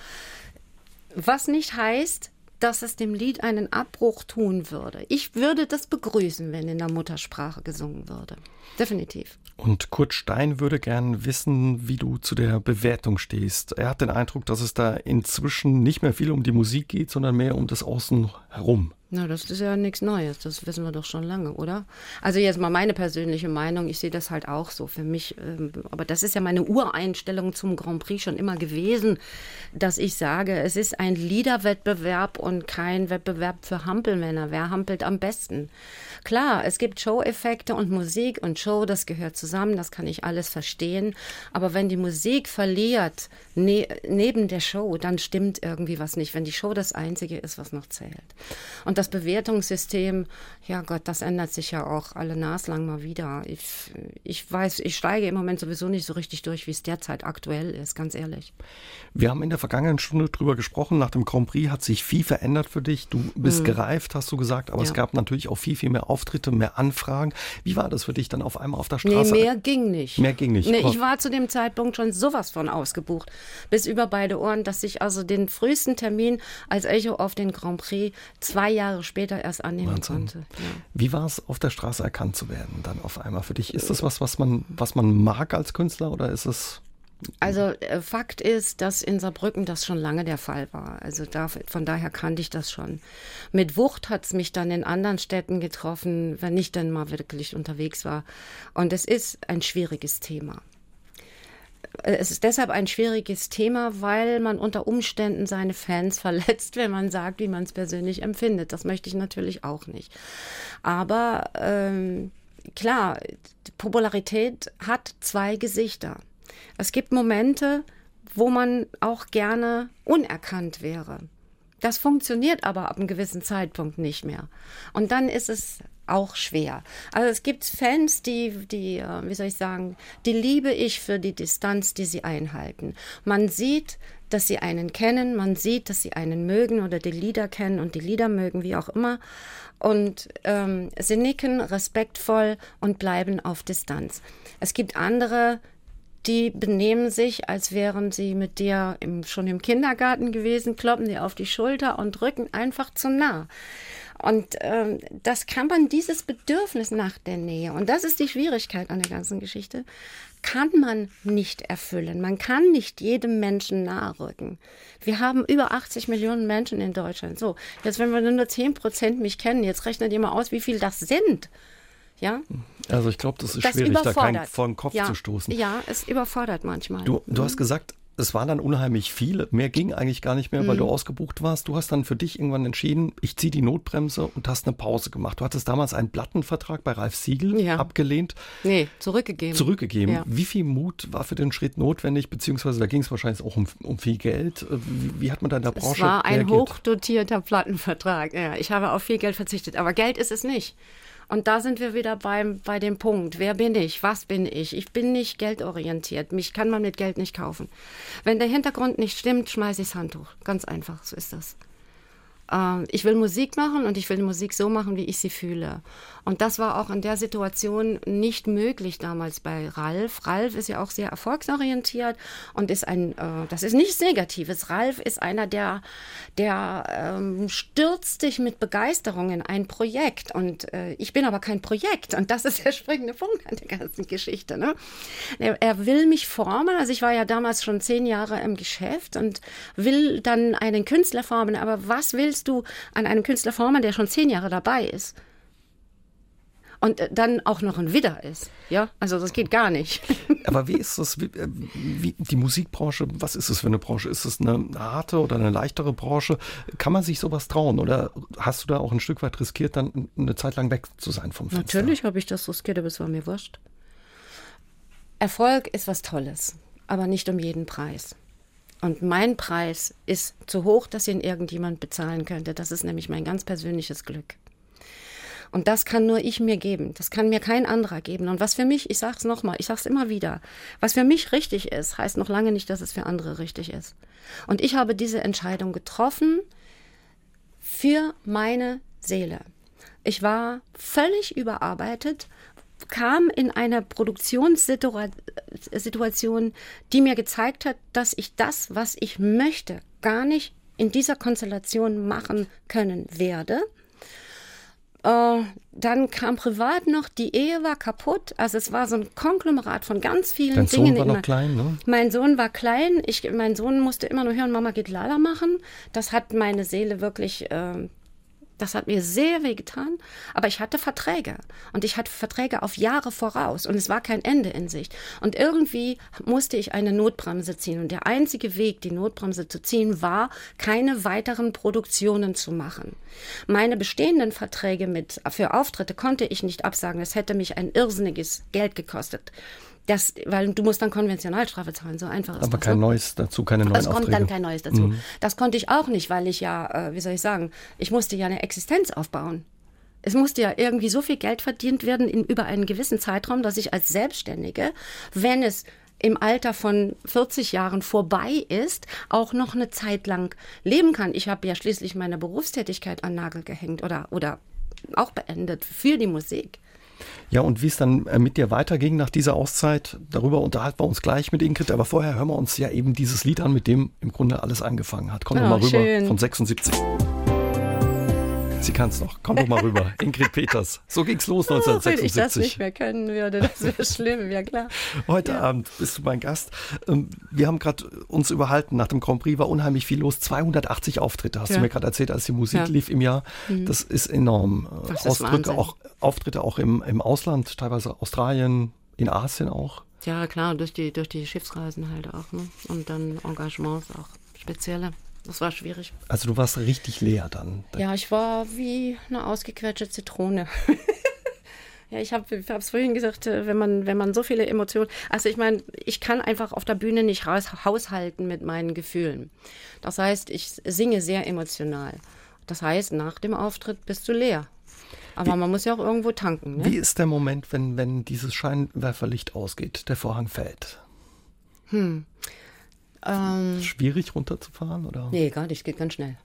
Was nicht heißt, dass es dem Lied einen Abbruch tun würde. Ich würde das begrüßen, wenn in der Muttersprache gesungen würde. Definitiv. Und Kurt Stein würde gern wissen, wie du zu der Bewertung stehst. Er hat den Eindruck, dass es da inzwischen nicht mehr viel um die Musik geht, sondern mehr um das Außen herum. Na, das ist ja nichts Neues, das wissen wir doch schon lange, oder? Also jetzt mal meine persönliche Meinung, ich sehe das halt auch so für mich, ähm, aber das ist ja meine Ureinstellung zum Grand Prix schon immer gewesen, dass ich sage, es ist ein Liederwettbewerb und kein Wettbewerb für Hampelmänner. Wer hampelt am besten? Klar, es gibt Show-Effekte und Musik und Show, das gehört zusammen, das kann ich alles verstehen, aber wenn die Musik verliert ne neben der Show, dann stimmt irgendwie was nicht, wenn die Show das Einzige ist, was noch zählt. Und das Bewertungssystem, ja Gott, das ändert sich ja auch alle naslang mal wieder. Ich, ich weiß, ich steige im Moment sowieso nicht so richtig durch, wie es derzeit aktuell ist, ganz ehrlich. Wir haben in der vergangenen Stunde drüber gesprochen. Nach dem Grand Prix hat sich viel verändert für dich. Du bist mhm. gereift, hast du gesagt, aber ja. es gab natürlich auch viel, viel mehr Auftritte, mehr Anfragen. Wie war das für dich dann auf einmal auf der Straße? Nee, mehr ging nicht. Mehr ging nicht. Nee, ich war zu dem Zeitpunkt schon sowas von ausgebucht, bis über beide Ohren, dass ich also den frühesten Termin als Echo auf den Grand Prix zwei Jahre Jahre später erst annehmen Wahnsinn. konnte. Ja. Wie war es, auf der Straße erkannt zu werden dann auf einmal für dich? Ist das was, was man, was man mag als Künstler oder ist es also äh, Fakt ist, dass in Saarbrücken das schon lange der Fall war. Also da, von daher kannte ich das schon. Mit Wucht hat es mich dann in anderen Städten getroffen, wenn ich dann mal wirklich unterwegs war. Und es ist ein schwieriges Thema. Es ist deshalb ein schwieriges Thema, weil man unter Umständen seine Fans verletzt, wenn man sagt, wie man es persönlich empfindet. Das möchte ich natürlich auch nicht. Aber ähm, klar, Popularität hat zwei Gesichter. Es gibt Momente, wo man auch gerne unerkannt wäre. Das funktioniert aber ab einem gewissen Zeitpunkt nicht mehr. Und dann ist es auch schwer. Also es gibt Fans, die, die, äh, wie soll ich sagen, die liebe ich für die Distanz, die sie einhalten. Man sieht, dass sie einen kennen, man sieht, dass sie einen mögen oder die Lieder kennen und die Lieder mögen, wie auch immer. Und ähm, sie nicken respektvoll und bleiben auf Distanz. Es gibt andere, die benehmen sich, als wären sie mit dir im, schon im Kindergarten gewesen, kloppen dir auf die Schulter und rücken einfach zu nah. Und ähm, das kann man, dieses Bedürfnis nach der Nähe, und das ist die Schwierigkeit an der ganzen Geschichte, kann man nicht erfüllen. Man kann nicht jedem Menschen nahe rücken. Wir haben über 80 Millionen Menschen in Deutschland. So, jetzt wenn wir nur 10 Prozent mich kennen, jetzt rechnet ihr mal aus, wie viel das sind. Ja? Also ich glaube, das ist das schwierig, da keinen vor den Kopf ja, zu stoßen. Ja, es überfordert manchmal. Du, du mhm. hast gesagt, es waren dann unheimlich viele. Mehr ging eigentlich gar nicht mehr, mhm. weil du ausgebucht warst. Du hast dann für dich irgendwann entschieden, ich ziehe die Notbremse und hast eine Pause gemacht. Du hattest damals einen Plattenvertrag bei Ralf Siegel ja. abgelehnt. Nee, zurückgegeben. Zurückgegeben. Ja. Wie viel Mut war für den Schritt notwendig? Beziehungsweise da ging es wahrscheinlich auch um, um viel Geld. Wie, wie, hat man da in der Branche Es war ein reagiert? hochdotierter Plattenvertrag. Ja, ich habe auf viel Geld verzichtet. Aber Geld ist es nicht. Und da sind wir wieder beim, bei dem Punkt, wer bin ich, was bin ich? Ich bin nicht geldorientiert, mich kann man mit Geld nicht kaufen. Wenn der Hintergrund nicht stimmt, schmeiße ich das Handtuch. Ganz einfach, so ist das. Ähm, ich will Musik machen und ich will Musik so machen, wie ich sie fühle. Und das war auch in der Situation nicht möglich damals bei Ralf. Ralf ist ja auch sehr erfolgsorientiert und ist ein, äh, das ist nichts Negatives. Ralf ist einer, der, der ähm, stürzt dich mit Begeisterung in ein Projekt. Und äh, ich bin aber kein Projekt. Und das ist der springende Punkt an der ganzen Geschichte. Ne? Er, er will mich formen. Also ich war ja damals schon zehn Jahre im Geschäft und will dann einen Künstler formen. Aber was willst du an einem Künstler formen, der schon zehn Jahre dabei ist? und dann auch noch ein Widder ist. Ja, also das geht gar nicht. Aber wie ist das, wie, äh, wie, die Musikbranche, was ist das für eine Branche? Ist es eine harte oder eine leichtere Branche? Kann man sich sowas trauen oder hast du da auch ein Stück weit riskiert, dann eine Zeit lang weg zu sein vom Fenster? Natürlich habe ich das riskiert, aber es war mir wurscht. Erfolg ist was Tolles, aber nicht um jeden Preis. Und mein Preis ist zu hoch, dass ihn irgendjemand bezahlen könnte. Das ist nämlich mein ganz persönliches Glück. Und das kann nur ich mir geben. Das kann mir kein anderer geben. Und was für mich, ich sag's nochmal, ich sag's immer wieder, was für mich richtig ist, heißt noch lange nicht, dass es für andere richtig ist. Und ich habe diese Entscheidung getroffen für meine Seele. Ich war völlig überarbeitet, kam in einer Produktionssituation, die mir gezeigt hat, dass ich das, was ich möchte, gar nicht in dieser Konstellation machen können werde. Äh, dann kam privat noch, die Ehe war kaputt. Also es war so ein Konglomerat von ganz vielen Dein Dingen. Sohn war noch klein, ne? Mein Sohn war klein. Ich, mein Sohn musste immer nur hören, Mama geht Lala machen. Das hat meine Seele wirklich äh, Das hat mir sehr weh getan, aber ich hatte Verträge und ich hatte Verträge auf Jahre voraus und es war kein Ende in Sicht. Und irgendwie musste ich eine Notbremse ziehen und der einzige Weg, die Notbremse zu ziehen, war, keine weiteren Produktionen zu machen. Meine bestehenden Verträge mit, für Auftritte konnte ich nicht absagen. Es hätte mich ein irrsinniges Geld gekostet. Das, weil du musst dann Konventionalstrafe zahlen, so einfach ist Aber das, kein ne? neues dazu, keine neuen Es kommt Aufträge. dann kein Neues dazu. Das konnte ich auch nicht, weil ich ja, äh, wie soll ich sagen, ich musste ja eine Existenz aufbauen. Es musste ja irgendwie so viel Geld verdient werden in über einen gewissen Zeitraum, dass ich als Selbstständige, wenn es im Alter von 40 Jahren vorbei ist, auch noch eine Zeit lang leben kann. Ich habe ja schließlich meine Berufstätigkeit an Nagel gehängt oder, oder auch beendet für die Musik. Ja, und wie es dann äh, mit dir weiterging nach dieser Auszeit, darüber unterhalten wir uns gleich mit Ingrid. Aber vorher hören wir uns ja eben dieses Lied an, mit dem im Grunde alles angefangen hat. Komm doch Oh, mal rüber schön. von 76. Sie kann es noch. Komm doch mal rüber. Ingrid Peters. So ging's los Oh, wenn ich das 1976. nicht mehr können würde, das wäre schlimm, ja klar. Heute Abend bist du mein Gast. Ähm, Wir haben gerade uns überhalten. Nach dem Grand Prix war unheimlich viel los. 280 Auftritte, hast Ja. du mir gerade erzählt, als die Musik Ja. Mhm. lief im Jahr. Das ist enorm. Äh, Das ist Ausdrücke Wahnsinn. auch, Auftritte auch im, im Ausland, teilweise Australien, in Asien auch. Ja, klar, durch die, durch die Schiffsreisen halt auch. Ne? Und dann Engagements auch spezielle. Das war schwierig. Also du warst richtig leer dann. Ja, ich war wie eine ausgequetschte Zitrone. ja, ich habe es vorhin gesagt, äh, wenn man, wenn man so viele Emotionen. Also ich meine, ich kann einfach auf der Bühne nicht raus, haushalten mit meinen Gefühlen. Das heißt, ich singe sehr emotional. Das heißt, nach dem Auftritt bist du leer. Aber man muss ja auch irgendwo tanken. Ne? Wie ist der Moment, wenn, wenn dieses Scheinwerferlicht ausgeht, der Vorhang fällt? Ähm, Schwierig runterzufahren oder? Nee, gar nicht, geht ganz schnell.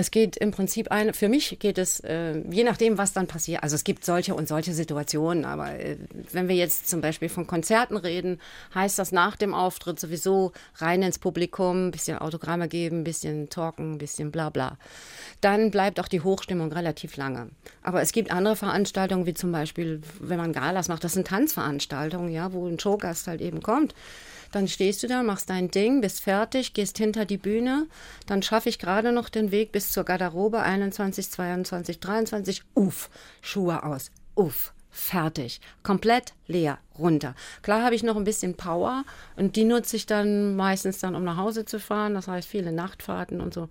Es geht im Prinzip ein, für mich geht es, äh, je nachdem, was dann passiert. Also es gibt solche und solche Situationen, aber äh, wenn wir jetzt zum Beispiel von Konzerten reden, heißt das nach dem Auftritt sowieso rein ins Publikum, bisschen Autogramme geben, bisschen talken, bisschen bla bla. Dann bleibt auch die Hochstimmung relativ lange. Aber es gibt andere Veranstaltungen, wie zum Beispiel, wenn man Galas macht, das sind Tanzveranstaltungen, ja, wo ein Showgast halt eben kommt. Dann stehst du da, machst dein Ding, bist fertig, gehst hinter die Bühne. Dann schaffe ich gerade noch den Weg bis zur Garderobe 21, 22, 23. Uff, Schuhe aus. Uff, fertig. Komplett leer, runter. Klar habe ich noch ein bisschen Power und die nutze ich dann meistens dann, um nach Hause zu fahren. Das heißt viele Nachtfahrten und so.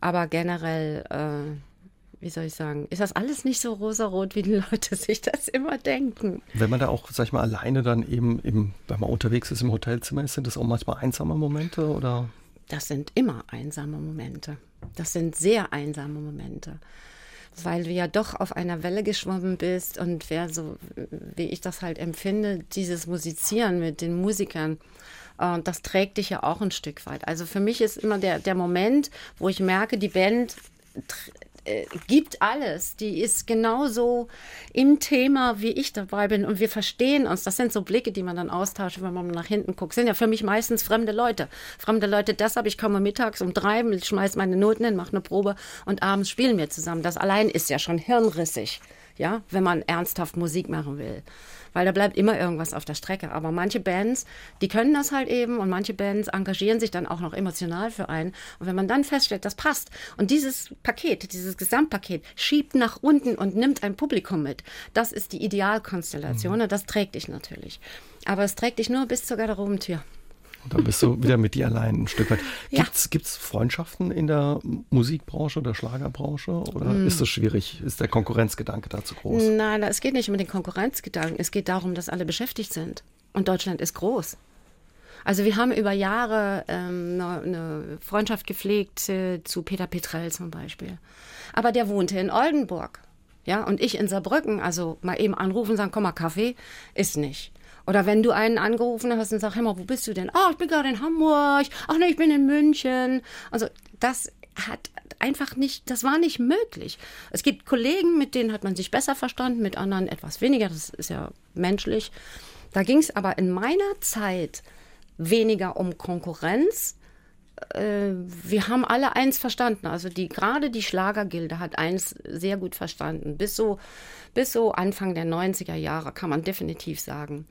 Aber generell, äh, wie soll ich sagen, ist das alles nicht so rosarot, wie die Leute sich das immer denken. Wenn man da auch, sag ich mal, alleine dann eben, im, wenn man unterwegs ist im Hotelzimmer, sind das auch manchmal einsame Momente oder? Das sind immer einsame Momente. Das sind sehr einsame Momente. Weil du ja doch auf einer Welle geschwommen bist und wer so, wie ich das halt empfinde, dieses Musizieren mit den Musikern, äh, das trägt dich ja auch ein Stück weit. Also für mich ist immer der, der Moment, wo ich merke, die Band äh, gibt alles. Die ist genauso im Thema, wie ich dabei bin. Und wir verstehen uns. Das sind so Blicke, die man dann austauscht, wenn man nach hinten guckt. Sind ja für mich meistens fremde Leute. Fremde Leute, deshalb, ich komme mittags um drei, schmeiß meine Noten hin, mache eine Probe und abends spielen wir zusammen. Das allein ist ja schon hirnrissig, ja, wenn man ernsthaft Musik machen will. Weil da bleibt immer irgendwas auf der Strecke. Aber manche Bands, die können das halt eben und manche Bands engagieren sich dann auch noch emotional für einen. Und wenn man dann feststellt, das passt und dieses Paket, dieses Gesamtpaket schiebt nach unten und nimmt ein Publikum mit, das ist die Idealkonstellation und das trägt dich natürlich. Aber es trägt dich nur bis zur Garderobentür. Und dann bist du wieder mit dir allein ein Stück weit. Ja. Gibt's, gibt's Freundschaften in der Musikbranche oder Schlagerbranche oder Hm. ist das schwierig? Ist der Konkurrenzgedanke da zu groß? Nein, es geht nicht um den Konkurrenzgedanken. Es geht darum, dass alle beschäftigt sind. Und Deutschland ist groß. Also wir haben über Jahre ähm, eine, eine Freundschaft gepflegt äh, zu Peter Petrell zum Beispiel. Aber der wohnte in Oldenburg. Ja, und ich in Saarbrücken. Also mal eben anrufen und sagen, komm mal Kaffee, ist nicht. Oder wenn du einen angerufen hast und sagst, hör mal, wo bist du denn? Oh, ich bin gerade in Hamburg. Ach nee, ich bin in München. Also das hat einfach nicht, das war nicht möglich. Es gibt Kollegen, mit denen hat man sich besser verstanden, mit anderen etwas weniger. Das ist ja menschlich. Da ging es aber in meiner Zeit weniger um Konkurrenz. Äh, wir haben alle eins verstanden. Also die gerade die Schlagergilde hat eins sehr gut verstanden. Bis so, bis so Anfang der 90er Jahre kann man definitiv sagen.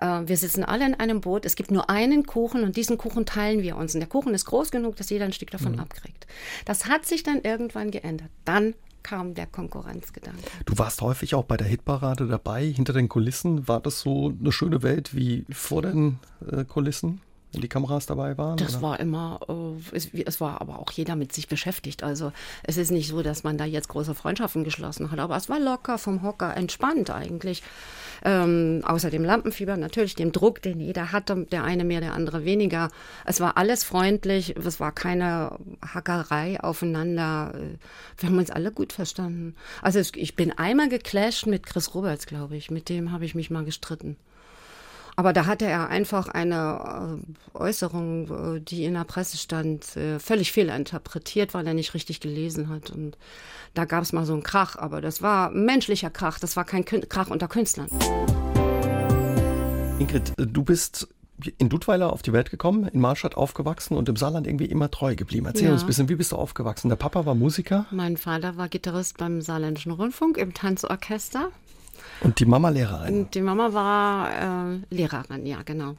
Äh, wir sitzen alle in einem Boot. Es gibt nur einen Kuchen und diesen Kuchen teilen wir uns. Und der Kuchen ist groß genug, dass jeder ein Stück davon abkriegt. Das hat sich dann irgendwann geändert. Dann kam der Konkurrenzgedanke. Du warst häufig auch bei der Hitparade dabei, hinter den Kulissen. War das so eine schöne Welt wie vor den äh, Kulissen? Wenn die Kameras dabei waren? Das oder? war immer, äh, es, es, war aber auch jeder mit sich beschäftigt. Also es ist nicht so, dass man da jetzt große Freundschaften geschlossen hat, aber es war locker vom Hocker, entspannt eigentlich. Ähm, außer dem Lampenfieber, natürlich dem Druck, den jeder hatte, der eine mehr, der andere weniger. Es war alles freundlich, es war keine Hackerei aufeinander. Wir haben uns alle gut verstanden. Also es, ich bin einmal geclasht mit Chris Roberts, glaube ich. Mit dem habe ich mich mal gestritten. Aber da hatte er einfach eine äh, Äußerung, äh, die in der Presse stand, äh, völlig fehlinterpretiert, weil er nicht richtig gelesen hat. Und da gab es mal so einen Krach, aber das war menschlicher Krach, das war kein Krach unter Künstlern. Ingrid, du bist in Dudweiler auf die Welt gekommen, in Marstadt aufgewachsen und im Saarland irgendwie immer treu geblieben. Erzähl ja. uns ein bisschen, wie bist du aufgewachsen? Der Papa war Musiker? Mein Vater war Gitarrist beim Saarländischen Rundfunk im Tanzorchester. Und die Mama Lehrerin? Und die Mama war äh, Lehrerin, ja, genau.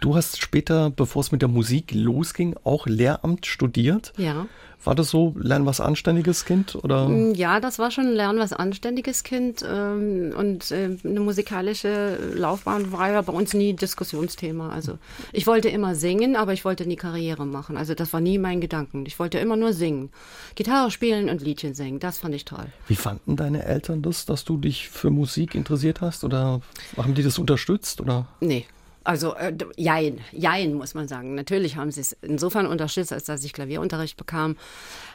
Du hast später, bevor es mit der Musik losging, auch Lehramt studiert. Ja. War das so, lern was Anständiges Kind? Oder? Mm, ja, das war schon lern was Anständiges Kind. Ähm, und äh, eine musikalische Laufbahn war ja bei uns nie Diskussionsthema. Also ich wollte immer singen, aber ich wollte nie Karriere machen. Also das war nie mein Gedanken. Ich wollte immer nur singen. Gitarre spielen und Liedchen singen. Das fand ich toll. Wie fanden deine Eltern das, dass du dich für Musik interessiert hast? Oder haben die das unterstützt? Oder? Nee, also äh, jein, jein muss man sagen. Natürlich haben sie es insofern unterstützt, als dass ich Klavierunterricht bekam.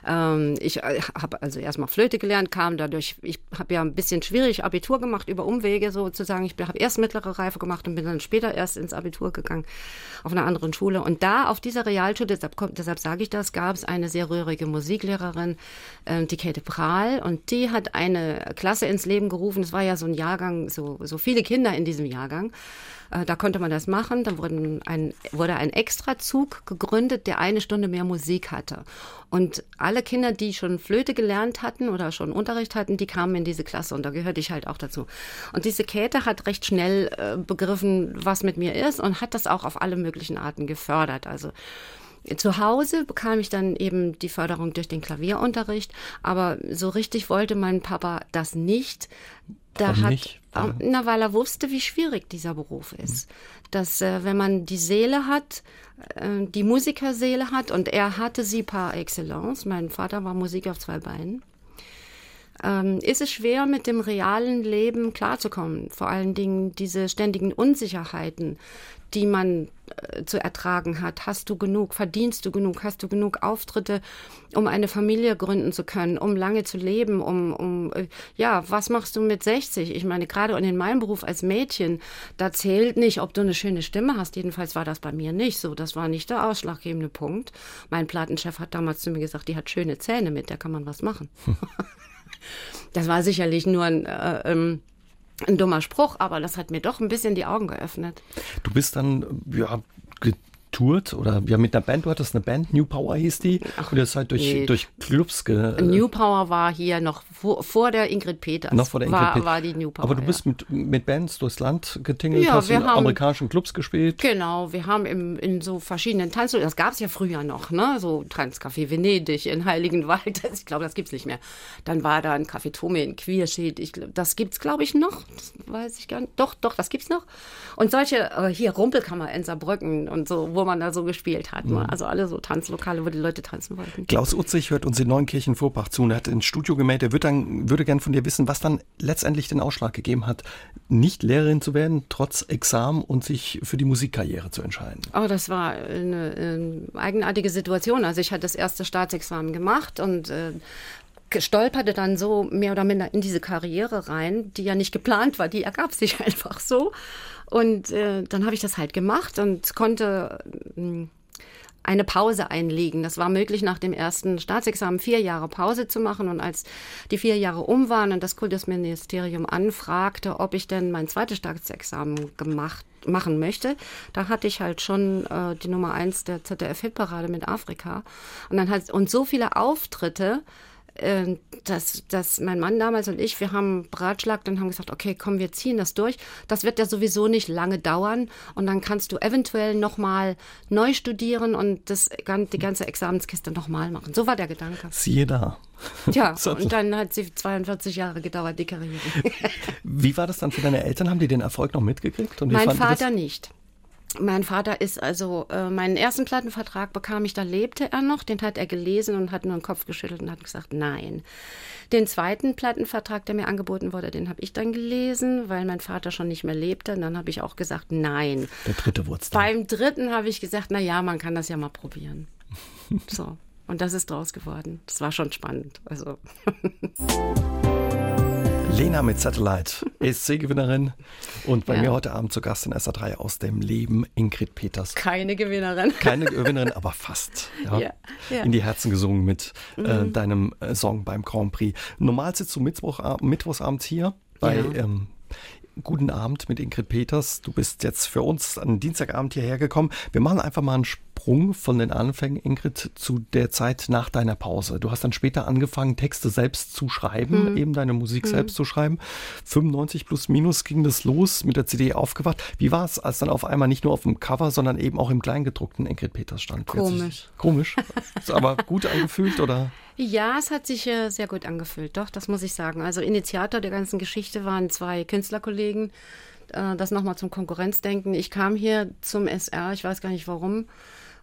Ähm, ich äh, habe also erstmal Flöte gelernt, kam dadurch, ich habe ja ein bisschen schwierig Abitur gemacht über Umwege sozusagen. Ich habe erst mittlere Reife gemacht und bin dann später erst ins Abitur gegangen auf einer anderen Schule. Und da auf dieser Realschule, deshalb, deshalb sage ich das, gab es eine sehr rührige Musiklehrerin, äh, die Käthe Prahl, und die hat eine Klasse ins Leben gerufen. Es war ja so ein Jahrgang, so, so viele Kinder in diesem Jahrgang. Äh, da konnte man das machen. Da wurden ein, wurde ein Extrazug gegründet, der eine Stunde mehr Musik hatte. Und alle Kinder, die schon Flöte gelernt hatten oder schon Unterricht hatten, die kamen in diese Klasse und da gehörte ich halt auch dazu. Und diese Käthe hat recht schnell äh, begriffen, was mit mir ist und hat das auch auf alle möglichen Arten gefördert. Also zu Hause bekam ich dann eben die Förderung durch den Klavierunterricht, aber so richtig wollte mein Papa das nicht. Da Warum hat, nicht? Na, weil er wusste, wie schwierig dieser Beruf ist. Dass, äh, wenn man die Seele hat, äh, die Musikerseele hat, und er hatte sie par excellence, mein Vater war Musiker auf zwei Beinen, ähm, ist es schwer, mit dem realen Leben klarzukommen. Vor allen Dingen diese ständigen Unsicherheiten, die man äh, zu ertragen hat. Hast du genug? Verdienst du genug? Hast du genug Auftritte, um eine Familie gründen zu können, um lange zu leben? Um, um äh, ja, was machst du mit 60? Ich meine, gerade in meinem Beruf als Mädchen, da zählt nicht, ob du eine schöne Stimme hast. Jedenfalls war das bei mir nicht so. Das war nicht der ausschlaggebende Punkt. Mein Plattenchef hat damals zu mir gesagt, die hat schöne Zähne, mit der kann man was machen. Hm. Das war sicherlich nur ein, äh, ähm, ein dummer Spruch, aber das hat mir doch ein bisschen die Augen geöffnet. Du bist dann ja, getourt oder ja mit einer Band, du hattest eine Band, New Power hieß die, Ach, und ihr seid durch, nee. durch Clubs ge New Power war hier noch vor, vor der Ingrid Peters. Noch vor der Ingrid war, Peters. war die New Power. Aber du bist ja. mit, mit Bands durchs Land getingelt, ja, hast in haben, amerikanischen Clubs gespielt. Genau, wir haben im, in so verschiedenen Tanz, das gab es ja früher noch, ne? So Tanzcafé Venedig in Heiligenwald, ich glaube, das gibt's nicht mehr. Dann war da ein Café Tome in Quierschied, ich, das gibt's glaube ich noch, das weiß ich gar nicht. Doch, doch, das gibt's noch. Und solche, äh, hier Rumpelkammer in Saarbrücken und so, wo man da so gespielt hat. Mhm. Also alle so Tanzlokale, wo die Leute tanzen wollten. Klaus Utzig hört uns in Neunkirchen-Vorbach zu und er hat ins Studio gemeldet, er würde, dann, würde gern von dir wissen, was dann letztendlich den Ausschlag gegeben hat, nicht Lehrerin zu werden, trotz Examen und sich für die Musikkarriere zu entscheiden. Oh, das war eine, eine eigenartige Situation. Also ich hatte das erste Staatsexamen gemacht und äh, stolperte dann so mehr oder minder in diese Karriere rein, die ja nicht geplant war, die ergab sich einfach so. Und äh, dann habe ich das halt gemacht und konnte äh, eine Pause einlegen. Das war möglich, nach dem ersten Staatsexamen vier Jahre Pause zu machen. Und als die vier Jahre um waren und das Kultusministerium anfragte, ob ich denn mein zweites Staatsexamen gemacht machen möchte, da hatte ich halt schon äh, die Nummer eins der ZDF-Hitparade mit Afrika. Und dann hat und so viele Auftritte, äh, dass, dass mein Mann damals und ich, wir haben beratschlagt und haben gesagt, okay, komm, wir ziehen das durch. Das wird ja sowieso nicht lange dauern und dann kannst du eventuell nochmal neu studieren und das, die ganze Examenskiste nochmal machen. So war der Gedanke. Siehe da. Ja, und dann hat sie 42 Jahre gedauert, die Karriere. Wie war das dann für deine Eltern? Haben die den Erfolg noch mitgekriegt? mein Vater nicht. Mein Vater ist also, äh, meinen ersten Plattenvertrag bekam ich, da lebte er noch, den hat er gelesen und hat nur den Kopf geschüttelt und hat gesagt, nein. Den zweiten Plattenvertrag, der mir angeboten wurde, den habe ich dann gelesen, weil mein Vater schon nicht mehr lebte. Und dann habe ich auch gesagt, nein. Der dritte wurde Beim dritten habe ich gesagt, na ja, man kann das ja mal probieren. so. Und das ist draus geworden. Das war schon spannend. Also. Lena mit Satellite, ESC-Gewinnerin und bei ja. mir heute Abend zu Gast in SA3 aus dem Leben Ingrid Peters. Keine Gewinnerin. Keine Gewinnerin, aber fast. Ja. Ja. In die Herzen gesungen mit äh, mhm. äh, deinem Song beim Grand Prix. Normal sitzt du Mittwoch, Mittwochsabend hier bei ähm, Guten Abend mit Ingrid Peters. Du bist jetzt für uns an Dienstagabend hierher gekommen. Wir machen einfach mal einen Sprung von den Anfängen, Ingrid, zu der Zeit nach deiner Pause. Du hast dann später angefangen, Texte selbst zu schreiben, mhm. eben deine Musik mhm. selbst zu schreiben. 95 plus minus ging das los, mit der CD aufgewacht. Wie war es, als dann auf einmal nicht nur auf dem Cover, sondern eben auch im Kleingedruckten Ingrid Peters stand? Komisch. Komisch. aber gut angefühlt oder? Ja, es hat sich äh, sehr gut angefühlt, doch, das muss ich sagen. Also Initiator der ganzen Geschichte waren zwei Künstlerkollegen. Äh, das nochmal zum Konkurrenzdenken. Ich kam hier zum SR, ich weiß gar nicht warum.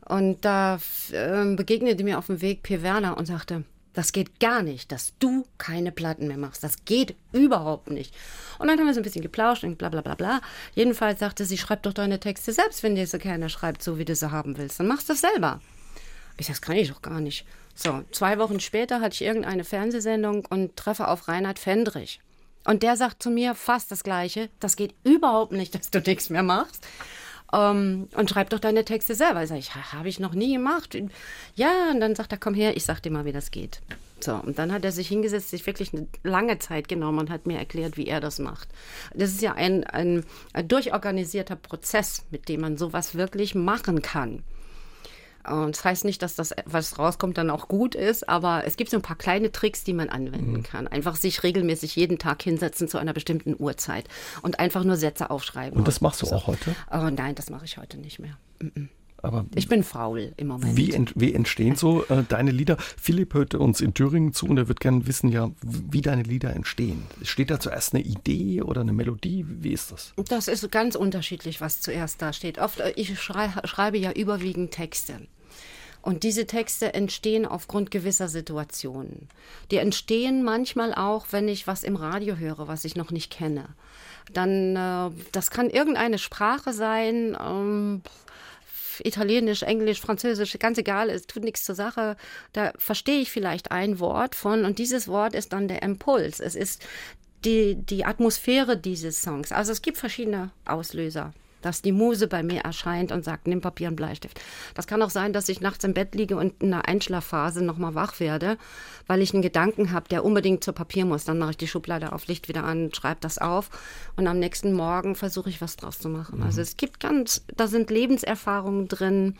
Und da äh, begegnete mir auf dem Weg P. Werner und sagte, das geht gar nicht, dass du keine Platten mehr machst. Das geht überhaupt nicht. Und dann haben wir so ein bisschen geplauscht und bla bla bla bla. Jedenfalls sagte sie, schreib doch deine Texte selbst, wenn dir so keiner schreibt, so wie du sie haben willst. Dann machst du das selber. Ich sag, das kann ich doch gar nicht. So, zwei Wochen später hatte ich irgendeine Fernsehsendung und treffe auf Reinhard Fendrich. Und der sagt zu mir fast das Gleiche. Das geht überhaupt nicht, dass du nichts mehr machst. Ähm, und schreib doch deine Texte selber. Sag ich, habe ich noch nie gemacht. Ja, und dann sagt er, komm her, ich sag dir mal, wie das geht. So, und dann hat er sich hingesetzt, sich wirklich eine lange Zeit genommen und hat mir erklärt, wie er das macht. Das ist ja ein, ein, ein durchorganisierter Prozess, mit dem man sowas wirklich machen kann. Und das heißt nicht, dass das, was rauskommt, dann auch gut ist, aber es gibt so ein paar kleine Tricks, die man anwenden mhm. kann. Einfach sich regelmäßig jeden Tag hinsetzen zu einer bestimmten Uhrzeit und einfach nur Sätze aufschreiben. Und das machst du so. auch heute? Oh nein, das mache ich heute nicht mehr. Aber ich bin faul im Moment. Wie, ent, wie entstehen so äh, deine Lieder? Philipp hörte uns in Thüringen zu und er wird gerne wissen, ja, wie deine Lieder entstehen. Steht da zuerst eine Idee oder eine Melodie? Wie ist das? Das ist ganz unterschiedlich, was zuerst da steht. Oft, äh, ich schrei, schreibe ja überwiegend Texte. Und diese Texte entstehen aufgrund gewisser Situationen. Die entstehen manchmal auch, wenn ich was im Radio höre, was ich noch nicht kenne. Dann, äh, das kann irgendeine Sprache sein, ähm, Italienisch, Englisch, Französisch, ganz egal, es tut nichts zur Sache. Da verstehe ich vielleicht ein Wort von und dieses Wort ist dann der Impuls. Es ist die, die Atmosphäre dieses Songs. Also es gibt verschiedene Auslöser dass die Muse bei mir erscheint und sagt, nimm Papier und Bleistift. Das kann auch sein, dass ich nachts im Bett liege und in einer Einschlafphase nochmal wach werde, weil ich einen Gedanken habe, der unbedingt zu Papier muss. Dann mache ich die Schublade auf, Licht wieder an, schreibe das auf und am nächsten Morgen versuche ich was draus zu machen. Mhm. Also es gibt ganz, da sind Lebenserfahrungen drin,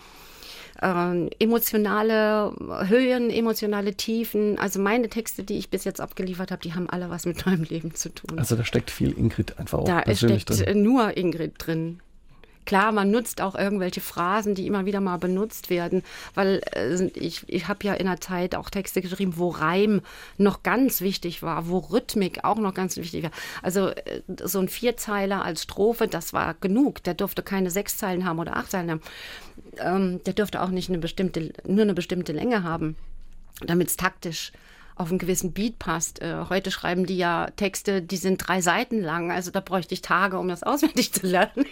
äh, emotionale Höhen, emotionale Tiefen. Also meine Texte, die ich bis jetzt abgeliefert habe, die haben alle was mit meinem Leben zu tun. Also da steckt viel Ingrid einfach auch da persönlich steckt drin. nur Ingrid drin. Klar, man nutzt auch irgendwelche Phrasen, die immer wieder mal benutzt werden, weil äh, ich, ich habe ja in der Zeit auch Texte geschrieben, wo Reim noch ganz wichtig war, wo Rhythmik auch noch ganz wichtig war. Also äh, so ein Vierzeiler als Strophe, das war genug. Der durfte keine sechs Zeilen haben oder acht Zeilen haben. Ähm, der dürfte auch nicht eine bestimmte, nur eine bestimmte Länge haben, damit es taktisch auf einen gewissen Beat passt. Äh, heute schreiben die ja Texte, die sind drei Seiten lang. Also da bräuchte ich Tage, um das auswendig zu lernen.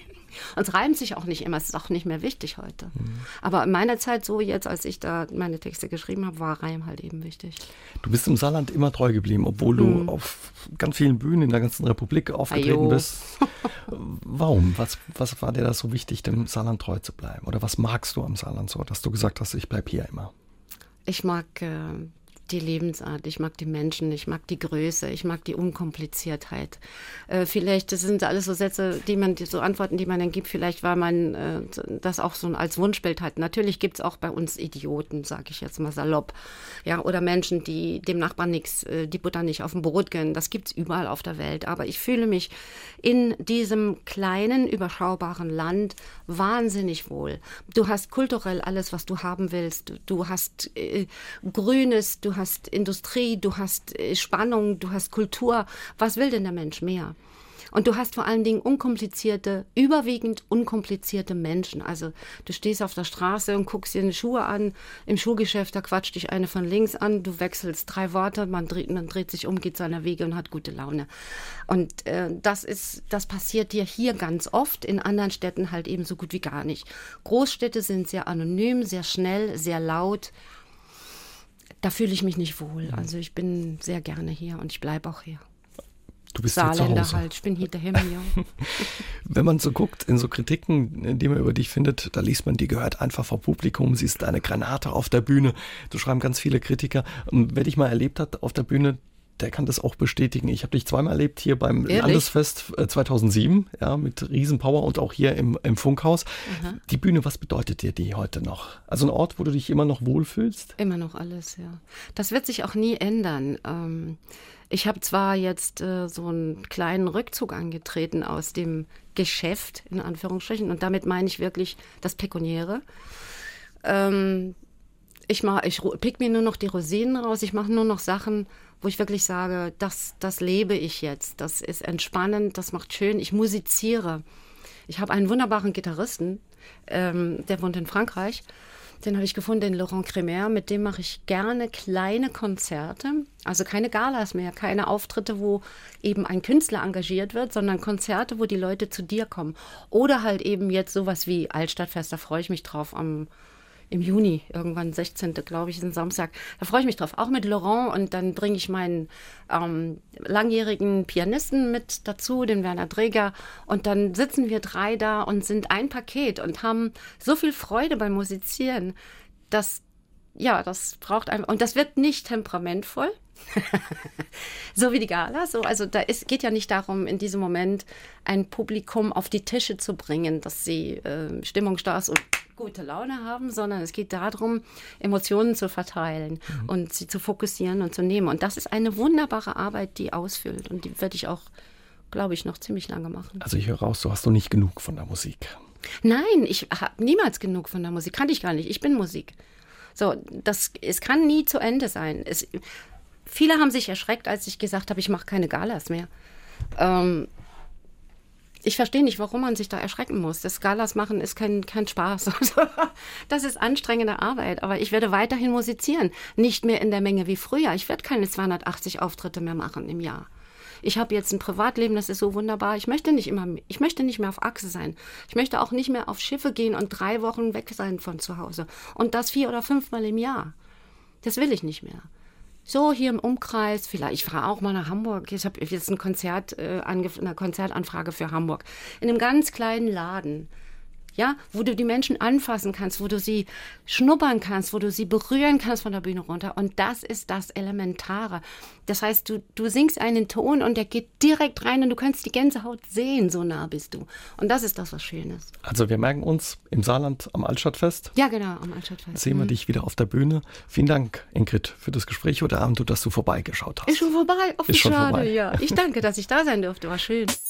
Und es reimt sich auch nicht immer, es ist auch nicht mehr wichtig heute. Mhm. Aber in meiner Zeit, so jetzt, als ich da meine Texte geschrieben habe, war Reim halt eben wichtig. Du bist im Saarland immer treu geblieben, obwohl du mhm. auf ganz vielen Bühnen in der ganzen Republik aufgetreten Ajo. bist. Warum? Was, was war dir da so wichtig, dem Saarland treu zu bleiben? Oder was magst du am Saarland so, dass du gesagt hast, ich bleibe hier immer? Ich mag äh, die Lebensart, ich mag die Menschen, ich mag die Größe, ich mag die Unkompliziertheit. Äh, vielleicht, das sind alles so Sätze, die man, so Antworten, die man dann gibt, vielleicht, weil man äh, das auch so als Wunschbild hat. Natürlich gibt es auch bei uns Idioten, sage ich jetzt mal salopp. Ja, oder Menschen, die dem Nachbarn nichts, äh, die Butter nicht auf dem Brot gönnen. Das gibt es überall auf der Welt. Aber ich fühle mich in diesem kleinen, überschaubaren Land wahnsinnig wohl. Du hast kulturell alles, was du haben willst. Du hast äh, Grünes, du hast Industrie, du hast äh, Spannung, du hast Kultur. Was will denn der Mensch mehr? Und du hast vor allen Dingen unkomplizierte, überwiegend unkomplizierte Menschen. Also du stehst auf der Straße und guckst dir eine Schuhe an. Im Schuhgeschäft, da quatscht dich eine von links an. Du wechselst drei Worte, man dreht, man dreht sich um, geht seiner Wege und hat gute Laune. Und äh, das ist, das passiert dir hier ganz oft, in anderen Städten halt eben so gut wie gar nicht. Großstädte sind sehr anonym, sehr schnell, sehr laut da fühle ich mich nicht wohl. Also ich bin sehr gerne hier und ich bleibe auch hier. Du bist Saarländer halt, ich bin hier daheim, ja. Wenn man so guckt, in so Kritiken, die man über dich findet, da liest man, die gehört einfach vor Publikum, sie ist eine Granate auf der Bühne. Du schreiben ganz viele Kritiker. Und wer dich mal erlebt hat auf der Bühne, der kann das auch bestätigen. Ich habe dich zweimal erlebt hier beim Ehrlich? Landesfest äh, 2007, ja, mit Riesenpower und auch hier im, im Funkhaus. Die Bühne, was bedeutet dir die heute noch? Also ein Ort, wo du dich immer noch wohlfühlst? Immer noch alles, ja. Das wird sich auch nie ändern. Ähm, ich habe zwar jetzt äh, so einen kleinen Rückzug angetreten aus dem Geschäft, in Anführungsstrichen, und damit meine ich wirklich das Pekuniäre. Ähm, ich mach, ich pick mir nur noch die Rosinen raus. Ich mache nur noch Sachen, wo ich wirklich sage, das, das lebe ich jetzt. Das ist entspannend, das macht schön. Ich musiziere. Ich habe einen wunderbaren Gitarristen, ähm, der wohnt in Frankreich. Den habe ich gefunden, den Laurent Cremer. Mit dem mache ich gerne kleine Konzerte. Also keine Galas mehr, keine Auftritte, wo eben ein Künstler engagiert wird, sondern Konzerte, wo die Leute zu dir kommen. Oder halt eben jetzt sowas wie Altstadtfest, da freue ich mich drauf am im Juni, irgendwann 16. glaube ich, ist ein Samstag. Da freue ich mich drauf, auch mit Laurent und dann bringe ich meinen ähm, langjährigen Pianisten mit dazu, den Werner Dreger und dann sitzen wir drei da und sind ein Paket und haben so viel Freude beim Musizieren, dass ja, das braucht einem und das wird nicht temperamentvoll. so wie die Gala, so also da ist, geht ja nicht darum, in diesem Moment ein Publikum auf die Tische zu bringen, dass sie äh, stimmungsstark und gute Laune haben, sondern es geht darum, Emotionen zu verteilen und sie zu fokussieren und zu nehmen. Und das ist eine wunderbare Arbeit, die ausfüllt und die werde ich auch, glaube ich, noch ziemlich lange machen. Also ich höre raus, du hast noch nicht genug von der Musik. Nein, ich habe niemals genug von der Musik. Kann ich gar nicht. Ich bin Musik. So, das, es kann nie zu Ende sein. Es, viele haben sich erschreckt, als ich gesagt habe, ich mache keine Galas mehr. Ähm, ich verstehe nicht, warum man sich da erschrecken muss. Das Galas machen ist kein, kein Spaß. Also, das ist anstrengende Arbeit. Aber ich werde weiterhin musizieren. Nicht mehr in der Menge wie früher. Ich werde keine 280 Auftritte mehr machen im Jahr. Ich habe jetzt ein Privatleben, das ist so wunderbar. Ich möchte nicht immer, ich möchte nicht mehr auf Achse sein. Ich möchte auch nicht mehr auf Schiffe gehen und drei Wochen weg sein von zu Hause. Und das vier oder fünfmal im Jahr. Das will ich nicht mehr. So hier im Umkreis, vielleicht, ich fahre auch mal nach Hamburg. Ich habe jetzt ein Konzert, äh, eine Konzertanfrage für Hamburg. In einem ganz kleinen Laden. Ja, wo du die Menschen anfassen kannst, wo du sie schnuppern kannst, wo du sie berühren kannst von der Bühne runter. Und das ist das Elementare. Das heißt, du, du singst einen Ton und der geht direkt rein und du kannst die Gänsehaut sehen, so nah bist du. Und das ist das, was schön ist. Also wir merken uns im Saarland am Altstadtfest. Ja, genau, am Altstadtfest. Sehen wir dich wieder auf der Bühne. Vielen Dank, Ingrid, für das Gespräch heute Abend und dass du vorbeigeschaut hast. Ist schon vorbei. Oh, wie Ist schon schade, vorbei. ja. Ich danke, dass ich da sein durfte. War schön.